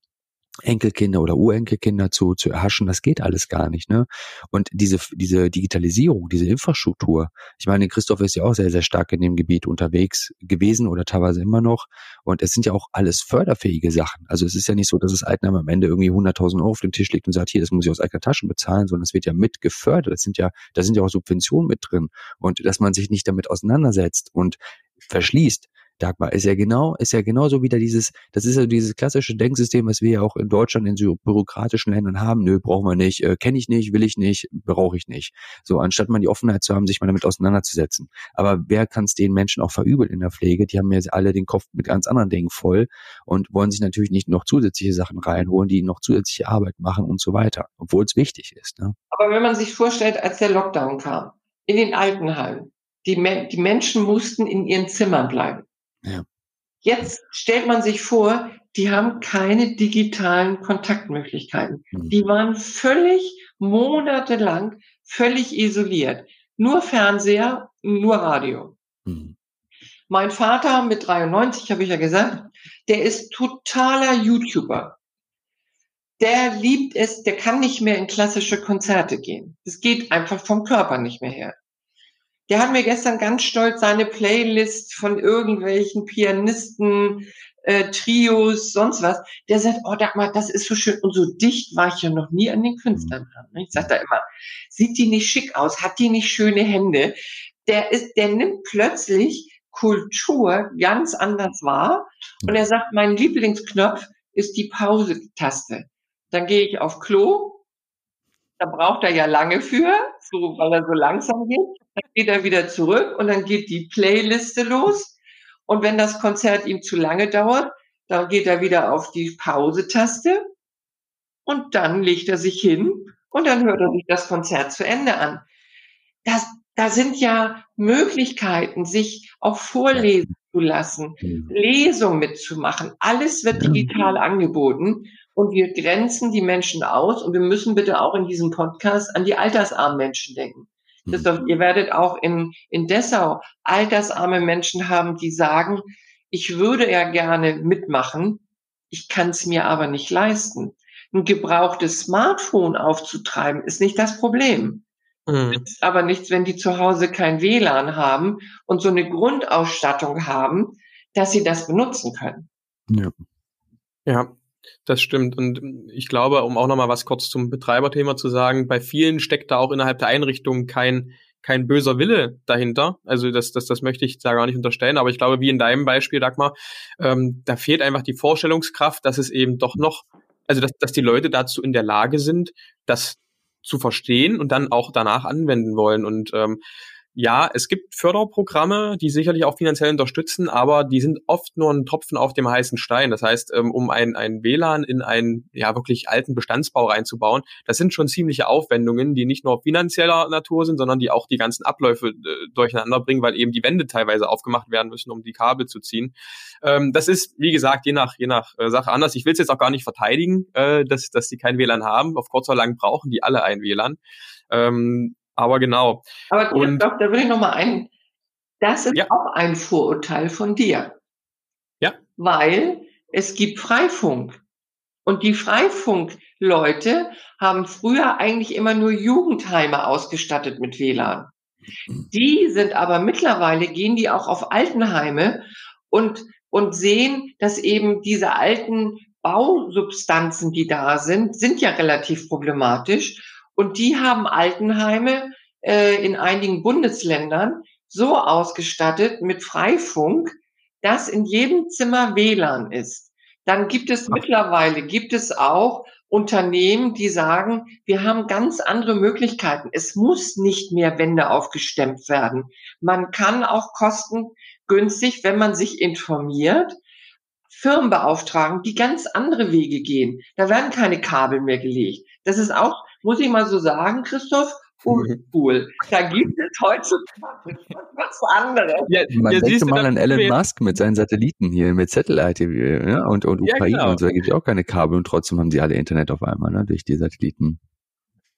Enkelkinder oder Urenkelkinder zu, zu erhaschen, das geht alles gar nicht. Ne? Und diese, diese Digitalisierung, diese Infrastruktur, ich meine, Christoph ist ja auch sehr, sehr stark in dem Gebiet unterwegs gewesen oder teilweise immer noch. Und es sind ja auch alles förderfähige Sachen. Also es ist ja nicht so, dass das Altenheim am Ende irgendwie 100.000 Euro auf dem Tisch liegt und sagt, hier, das muss ich aus eigener Tasche bezahlen, sondern es wird ja mit gefördert. Das sind ja, da sind ja auch Subventionen mit drin. Und dass man sich nicht damit auseinandersetzt und verschließt, Dagmar, ist ja genau, ist ja genauso wieder dieses, das ist ja dieses klassische Denksystem, was wir ja auch in Deutschland in so bürokratischen Ländern haben. Nö, brauchen wir nicht, äh, kenne ich nicht, will ich nicht, brauche ich nicht. So, anstatt man die Offenheit zu haben, sich mal damit auseinanderzusetzen. Aber wer kann es den Menschen auch verübeln in der Pflege? Die haben ja alle den Kopf mit ganz anderen Dingen voll und wollen sich natürlich nicht noch zusätzliche Sachen reinholen, die noch zusätzliche Arbeit machen und so weiter, obwohl es wichtig ist. Ne? Aber wenn man sich vorstellt, als der Lockdown kam, in den Altenheimen, die, die Menschen mussten in ihren Zimmern bleiben. Ja. Jetzt stellt man sich vor, die haben keine digitalen Kontaktmöglichkeiten. Mhm. Die waren völlig monatelang völlig isoliert. Nur Fernseher, nur Radio. Mhm. Mein Vater mit 93, habe ich ja gesagt, der ist totaler YouTuber. Der liebt es, der kann nicht mehr in klassische Konzerte gehen. Das geht einfach vom Körper nicht mehr her. Der hat mir gestern ganz stolz seine Playlist von irgendwelchen Pianisten, äh, Trios, sonst was. Der sagt, oh, Dagmar, das ist so schön. Und so dicht war ich ja noch nie an den Künstlern dran. Ne? Ich sage da immer, sieht die nicht schick aus? Hat die nicht schöne Hände? Der ist, der nimmt plötzlich Kultur ganz anders wahr. Und er sagt, mein Lieblingsknopf ist die Pause-Taste. Dann gehe ich auf Klo, da braucht er ja lange für, so, weil er so langsam geht. Dann geht er wieder zurück und dann geht die Playliste los. Und wenn das Konzert ihm zu lange dauert, dann geht er wieder auf die Pause-Taste und dann legt er sich hin und dann hört er sich das Konzert zu Ende an. Das, da sind ja Möglichkeiten, sich auch vorlesen zu lassen, mhm. Lesungen mitzumachen. Alles wird digital angeboten und wir grenzen die Menschen aus und wir müssen bitte auch in diesem Podcast an die altersarmen Menschen denken. Das doch, ihr werdet auch in, in Dessau altersarme Menschen haben, die sagen, ich würde ja gerne mitmachen, ich kann es mir aber nicht leisten. Ein gebrauchtes Smartphone aufzutreiben ist nicht das Problem. Mhm. Ist aber nichts, wenn die zu Hause kein WLAN haben und so eine Grundausstattung haben, dass sie das benutzen können. Ja. Ja, das stimmt. Und ich glaube, um auch nochmal was kurz zum Betreiberthema zu sagen, bei vielen steckt da auch innerhalb der Einrichtung kein, kein böser Wille dahinter. Also das, das, das möchte ich da gar nicht unterstellen. Aber ich glaube, wie in deinem Beispiel, Dagmar, ähm, da fehlt einfach die Vorstellungskraft, dass es eben doch noch, also dass, dass die Leute dazu in der Lage sind, das zu verstehen und dann auch danach anwenden wollen. Und ähm, ja, es gibt Förderprogramme, die sicherlich auch finanziell unterstützen, aber die sind oft nur ein Tropfen auf dem heißen Stein. Das heißt, ähm, um ein, ein WLAN in einen ja wirklich alten Bestandsbau reinzubauen, das sind schon ziemliche Aufwendungen, die nicht nur finanzieller Natur sind, sondern die auch die ganzen Abläufe äh, durcheinander bringen, weil eben die Wände teilweise aufgemacht werden müssen, um die Kabel zu ziehen. Ähm, das ist, wie gesagt, je nach, je nach äh, Sache anders. Ich will es jetzt auch gar nicht verteidigen, äh, dass, dass die kein WLAN haben. Auf kurz oder lang brauchen die alle ein WLAN. Ähm, aber genau. Aber und, doch, da will ich noch mal ein, das ist ja. auch ein Vorurteil von dir. Ja. Weil es gibt Freifunk. Und die Freifunk-Leute haben früher eigentlich immer nur Jugendheime ausgestattet mit WLAN. Die sind aber mittlerweile, gehen die auch auf Altenheime und, und sehen, dass eben diese alten Bausubstanzen, die da sind, sind ja relativ problematisch. Und die haben Altenheime äh, in einigen Bundesländern so ausgestattet mit Freifunk, dass in jedem Zimmer WLAN ist. Dann gibt es mittlerweile, gibt es auch Unternehmen, die sagen, wir haben ganz andere Möglichkeiten. Es muss nicht mehr Wände aufgestemmt werden. Man kann auch kostengünstig, wenn man sich informiert, Firmen beauftragen, die ganz andere Wege gehen. Da werden keine Kabel mehr gelegt. Das ist auch muss ich mal so sagen, Christoph, cool. Da gibt es heutzutage was anderes. Ja, Man ja, denkt mal an Elon Musk mit seinen Satelliten hier, mit Satellite ja, und, und Ukraine ja, genau. und so, da gibt es auch keine Kabel und trotzdem haben sie alle Internet auf einmal, ne, durch die Satelliten.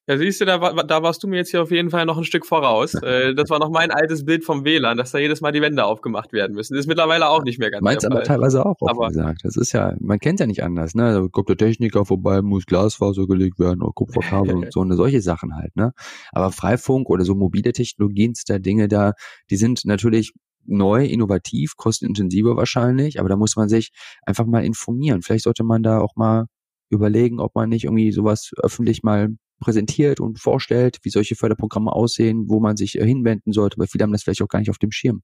Ja, siehst du, da, da warst du mir jetzt hier auf jeden Fall noch ein Stück voraus. Äh, das war noch mein altes Bild vom WLAN, dass da jedes Mal die Wände aufgemacht werden müssen. Das ist mittlerweile auch nicht mehr ganz Meins aber teilweise auch, aber gesagt. Das ist ja, man kennt ja nicht anders, ne? Da kommt der Techniker vorbei, muss Glasfaser gelegt werden oder Kupferkabel und so, ne, solche Sachen halt, ne? Aber Freifunk oder so mobile Technologien, da Dinge da, die sind natürlich neu, innovativ, kostenintensiver wahrscheinlich, aber da muss man sich einfach mal informieren. Vielleicht sollte man da auch mal überlegen, ob man nicht irgendwie sowas öffentlich mal präsentiert und vorstellt, wie solche Förderprogramme aussehen, wo man sich äh, hinwenden sollte, weil viele haben das vielleicht auch gar nicht auf dem Schirm.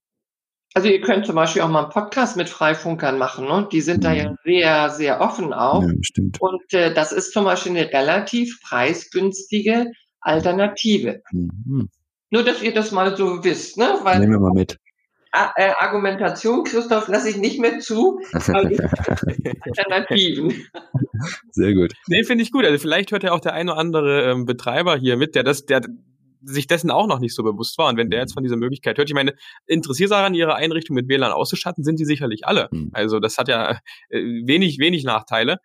Also ihr könnt zum Beispiel auch mal einen Podcast mit Freifunkern machen, ne? Die sind mhm. da ja mhm. sehr, sehr offen auch. Ja, stimmt. Und äh, das ist zum Beispiel eine relativ preisgünstige Alternative. Mhm. Nur, dass ihr das mal so wisst, ne? Weil Nehmen wir mal mit. Äh, Argumentation, Christoph, lasse ich nicht mehr zu. Alternativen. Sehr gut. Nee, finde ich gut. Also vielleicht hört ja auch der ein oder andere ähm, Betreiber hier mit, der das, der sich dessen auch noch nicht so bewusst war. Und wenn der jetzt von dieser Möglichkeit hört, ich meine, Interessiersache an ihre Einrichtung mit WLAN auszustatten, sind die sicherlich alle. Mhm. Also das hat ja äh, wenig, wenig Nachteile.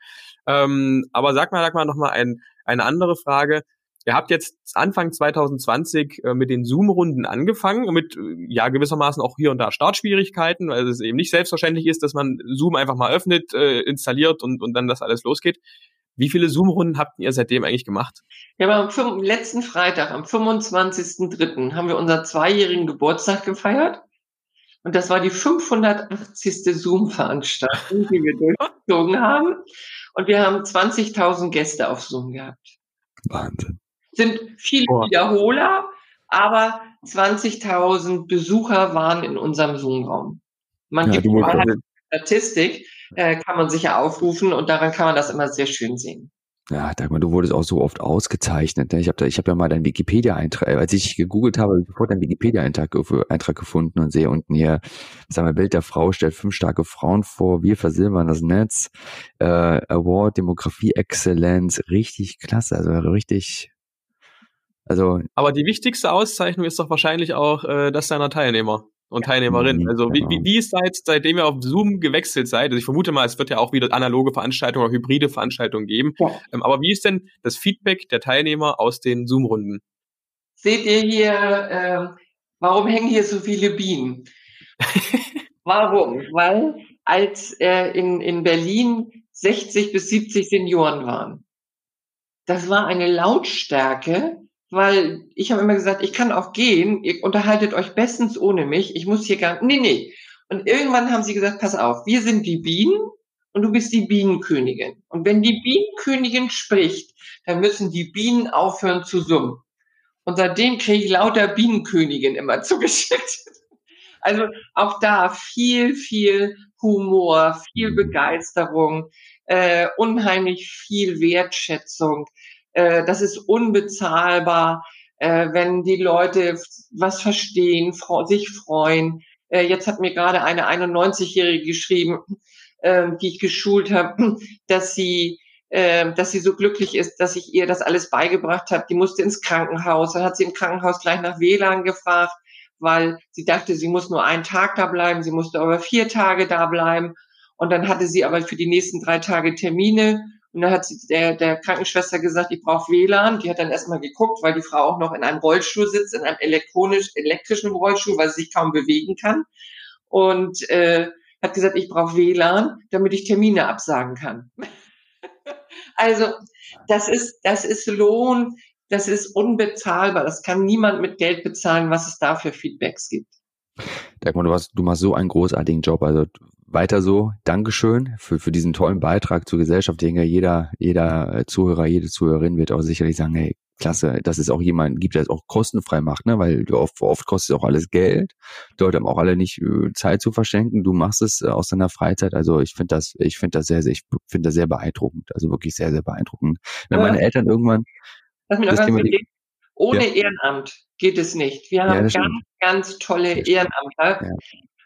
Ähm, aber sag mal, sag mal noch mal ein, eine andere Frage. Ihr habt jetzt Anfang 2020 äh, mit den Zoom-Runden angefangen, mit äh, ja gewissermaßen auch hier und da Startschwierigkeiten, weil es eben nicht selbstverständlich ist, dass man Zoom einfach mal öffnet, äh, installiert und, und dann das alles losgeht. Wie viele Zoom-Runden habt ihr seitdem eigentlich gemacht? Ja, am letzten Freitag, am 25.03., haben wir unseren zweijährigen Geburtstag gefeiert. Und das war die 580. Zoom-Veranstaltung, die wir durchgezogen haben. Und wir haben 20.000 Gäste auf Zoom gehabt. Wahnsinn sind viele oh. Wiederholer, aber 20.000 Besucher waren in unserem Zoom-Raum. Man ja, gibt eine Statistik, äh, kann man sicher aufrufen und daran kann man das immer sehr schön sehen. Ja, Dagmar, du wurdest auch so oft ausgezeichnet. Ne? Ich habe ich hab ja mal deinen Wikipedia-Eintrag, äh, als ich gegoogelt habe, habe ich sofort deinen Wikipedia-Eintrag Eintrag gefunden und sehe unten hier, sagen wir, Bild der Frau stellt fünf starke Frauen vor, wir versilbern das Netz, äh, Award, Demografie, Exzellenz, richtig klasse, also richtig also, aber die wichtigste Auszeichnung ist doch wahrscheinlich auch äh, das deiner Teilnehmer und Teilnehmerin. Also wie, wie, wie ist seit, seitdem ihr auf Zoom gewechselt seid? Also ich vermute mal, es wird ja auch wieder analoge Veranstaltungen oder hybride Veranstaltungen geben. Ja. Ähm, aber wie ist denn das Feedback der Teilnehmer aus den Zoom-Runden? Seht ihr hier, äh, warum hängen hier so viele Bienen? warum? Weil als äh, in, in Berlin 60 bis 70 Senioren waren. Das war eine Lautstärke, weil ich habe immer gesagt, ich kann auch gehen, ihr unterhaltet euch bestens ohne mich, ich muss hier gar nee, nee. Und irgendwann haben sie gesagt, pass auf, wir sind die Bienen und du bist die Bienenkönigin. Und wenn die Bienenkönigin spricht, dann müssen die Bienen aufhören zu summen. Und seitdem kriege ich lauter Bienenkönigin immer zugeschickt. Also auch da viel, viel Humor, viel Begeisterung, äh, unheimlich viel Wertschätzung. Äh, das ist unbezahlbar, äh, wenn die Leute was verstehen, sich freuen. Äh, jetzt hat mir gerade eine 91-Jährige geschrieben, äh, die ich geschult habe, dass sie äh, dass sie so glücklich ist, dass ich ihr das alles beigebracht habe. Die musste ins Krankenhaus. Dann hat sie im Krankenhaus gleich nach WLAN gefragt, weil sie dachte, sie muss nur einen Tag da bleiben. Sie musste aber vier Tage da bleiben. Und dann hatte sie aber für die nächsten drei Tage Termine. Und dann hat der, der Krankenschwester gesagt, ich brauche WLAN. Die hat dann erstmal geguckt, weil die Frau auch noch in einem Rollstuhl sitzt, in einem elektronisch, elektrischen Rollstuhl, weil sie sich kaum bewegen kann. Und äh, hat gesagt, ich brauche WLAN, damit ich Termine absagen kann. Also das ist, das ist Lohn, das ist unbezahlbar. Das kann niemand mit Geld bezahlen, was es da für Feedbacks gibt. Dagmar, du, hast, du machst so einen großartigen Job. Also weiter so. Dankeschön für, für diesen tollen Beitrag zur Gesellschaft. Ich denke, jeder, jeder Zuhörer, jede Zuhörerin wird auch sicherlich sagen, hey, klasse, dass es auch jemanden gibt, der es auch kostenfrei macht, ne? weil oft, oft kostet es auch alles Geld. Die Leute haben auch alle nicht äh, Zeit zu verschenken. Du machst es äh, aus deiner Freizeit. Also ich finde das, ich finde das sehr, sehr, ich finde das sehr beeindruckend. Also wirklich sehr, sehr beeindruckend. Wenn meine Eltern irgendwann. Lass mich noch ganz kurz ohne ja. Ehrenamt geht es nicht. Wir haben ja, ganz, ganz tolle Ehrenamtler.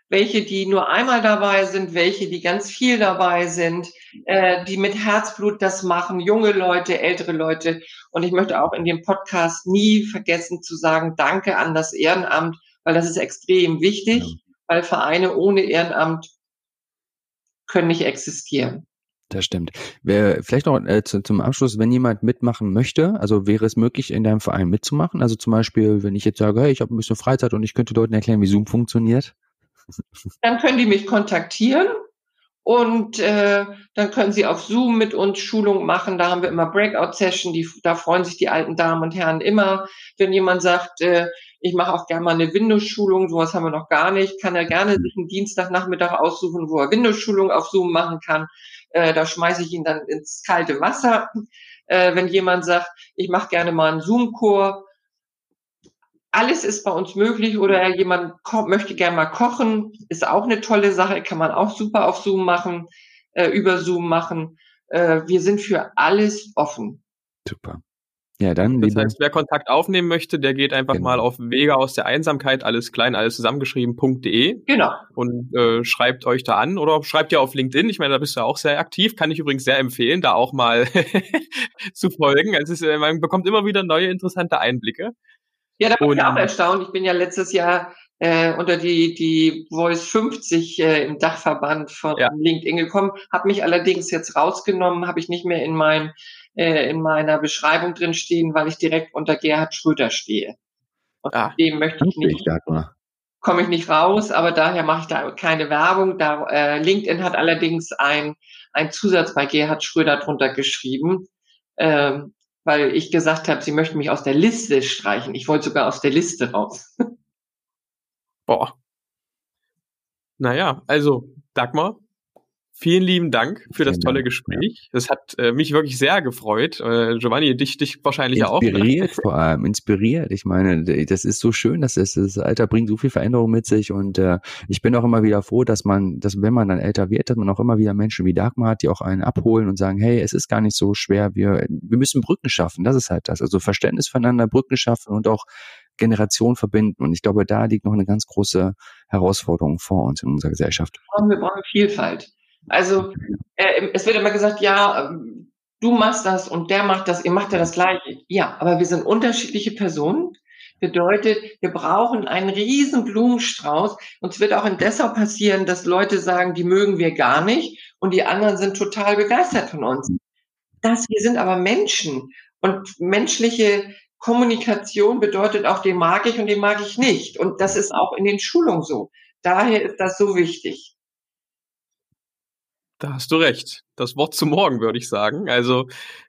Welche, die nur einmal dabei sind, welche, die ganz viel dabei sind, äh, die mit Herzblut das machen, junge Leute, ältere Leute. Und ich möchte auch in dem Podcast nie vergessen zu sagen, danke an das Ehrenamt, weil das ist extrem wichtig, ja. weil Vereine ohne Ehrenamt können nicht existieren. Das stimmt. Wer, vielleicht noch äh, zu, zum Abschluss, wenn jemand mitmachen möchte, also wäre es möglich, in deinem Verein mitzumachen? Also zum Beispiel, wenn ich jetzt sage, hey, ich habe ein bisschen Freizeit und ich könnte Leuten erklären, wie Zoom funktioniert. Dann können die mich kontaktieren und äh, dann können sie auf Zoom mit uns Schulung machen. Da haben wir immer Breakout-Session. Da freuen sich die alten Damen und Herren immer, wenn jemand sagt, äh, ich mache auch gerne mal eine Windows-Schulung. Sowas haben wir noch gar nicht. Kann er gerne sich einen Dienstagnachmittag aussuchen, wo er Windows-Schulung auf Zoom machen kann. Äh, da schmeiße ich ihn dann ins kalte Wasser. Äh, wenn jemand sagt, ich mache gerne mal einen Zoom-Chor, alles ist bei uns möglich oder jemand möchte gerne mal kochen, ist auch eine tolle Sache, kann man auch super auf Zoom machen, äh, über Zoom machen. Äh, wir sind für alles offen. Super. Ja, dann. Das heißt, wer Kontakt aufnehmen möchte, der geht einfach genau. mal auf Wege aus der Einsamkeit, alles klein, alles zusammengeschrieben.de. Genau. Und äh, schreibt euch da an oder schreibt ja auf LinkedIn. Ich meine, da bist du auch sehr aktiv. Kann ich übrigens sehr empfehlen, da auch mal zu folgen. Also es ist, äh, man bekommt immer wieder neue interessante Einblicke. Ja, da bin ich auch erstaunt. Ich bin ja letztes Jahr äh, unter die, die Voice 50 äh, im Dachverband von ja. LinkedIn gekommen, habe mich allerdings jetzt rausgenommen, habe ich nicht mehr in meinem äh, in meiner Beschreibung drin stehen, weil ich direkt unter Gerhard Schröder stehe. Und ah, dem möchte ich nicht. Komme ich nicht raus, aber daher mache ich da keine Werbung. Da, äh, LinkedIn hat allerdings ein, ein Zusatz bei Gerhard Schröder drunter geschrieben. Ähm, weil ich gesagt habe, sie möchten mich aus der Liste streichen. Ich wollte sogar aus der Liste raus. Boah. Naja, also Dagmar, Vielen lieben Dank für das tolle Gespräch. Das hat äh, mich wirklich sehr gefreut. Äh, Giovanni, dich, dich wahrscheinlich inspiriert auch. Ne? Inspiriert vor allem, inspiriert. Ich meine, das ist so schön, dass das, das Alter bringt so viel Veränderung mit sich und äh, ich bin auch immer wieder froh, dass man, dass wenn man dann älter wird, dass man auch immer wieder Menschen wie Dagmar hat, die auch einen abholen und sagen, hey, es ist gar nicht so schwer, wir, wir müssen Brücken schaffen. Das ist halt das. Also Verständnis voneinander, Brücken schaffen und auch Generation verbinden. Und ich glaube, da liegt noch eine ganz große Herausforderung vor uns in unserer Gesellschaft. Wir brauchen Vielfalt. Also äh, es wird immer gesagt, ja, du machst das und der macht das, ihr macht ja das Gleiche. Ja, aber wir sind unterschiedliche Personen. Bedeutet, wir brauchen einen riesen Blumenstrauß. Und es wird auch in Dessau passieren, dass Leute sagen, die mögen wir gar nicht und die anderen sind total begeistert von uns. Das, wir sind aber Menschen und menschliche Kommunikation bedeutet auch, den mag ich und den mag ich nicht. Und das ist auch in den Schulungen so. Daher ist das so wichtig. Da hast du recht. Das Wort zum Morgen, würde ich sagen. Also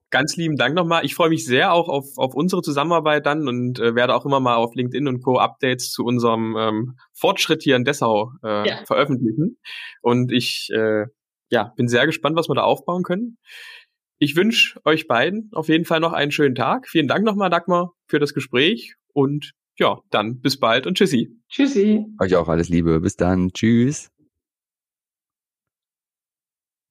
ganz lieben Dank nochmal. Ich freue mich sehr auch auf, auf unsere Zusammenarbeit dann und äh, werde auch immer mal auf LinkedIn und Co. Updates zu unserem ähm, Fortschritt hier in Dessau äh, ja. veröffentlichen. Und ich äh, ja, bin sehr gespannt, was wir da aufbauen können. Ich wünsche euch beiden auf jeden Fall noch einen schönen Tag. Vielen Dank nochmal, Dagmar, für das Gespräch und ja, dann bis bald und tschüssi. Tschüssi. Euch auch alles Liebe. Bis dann. Tschüss.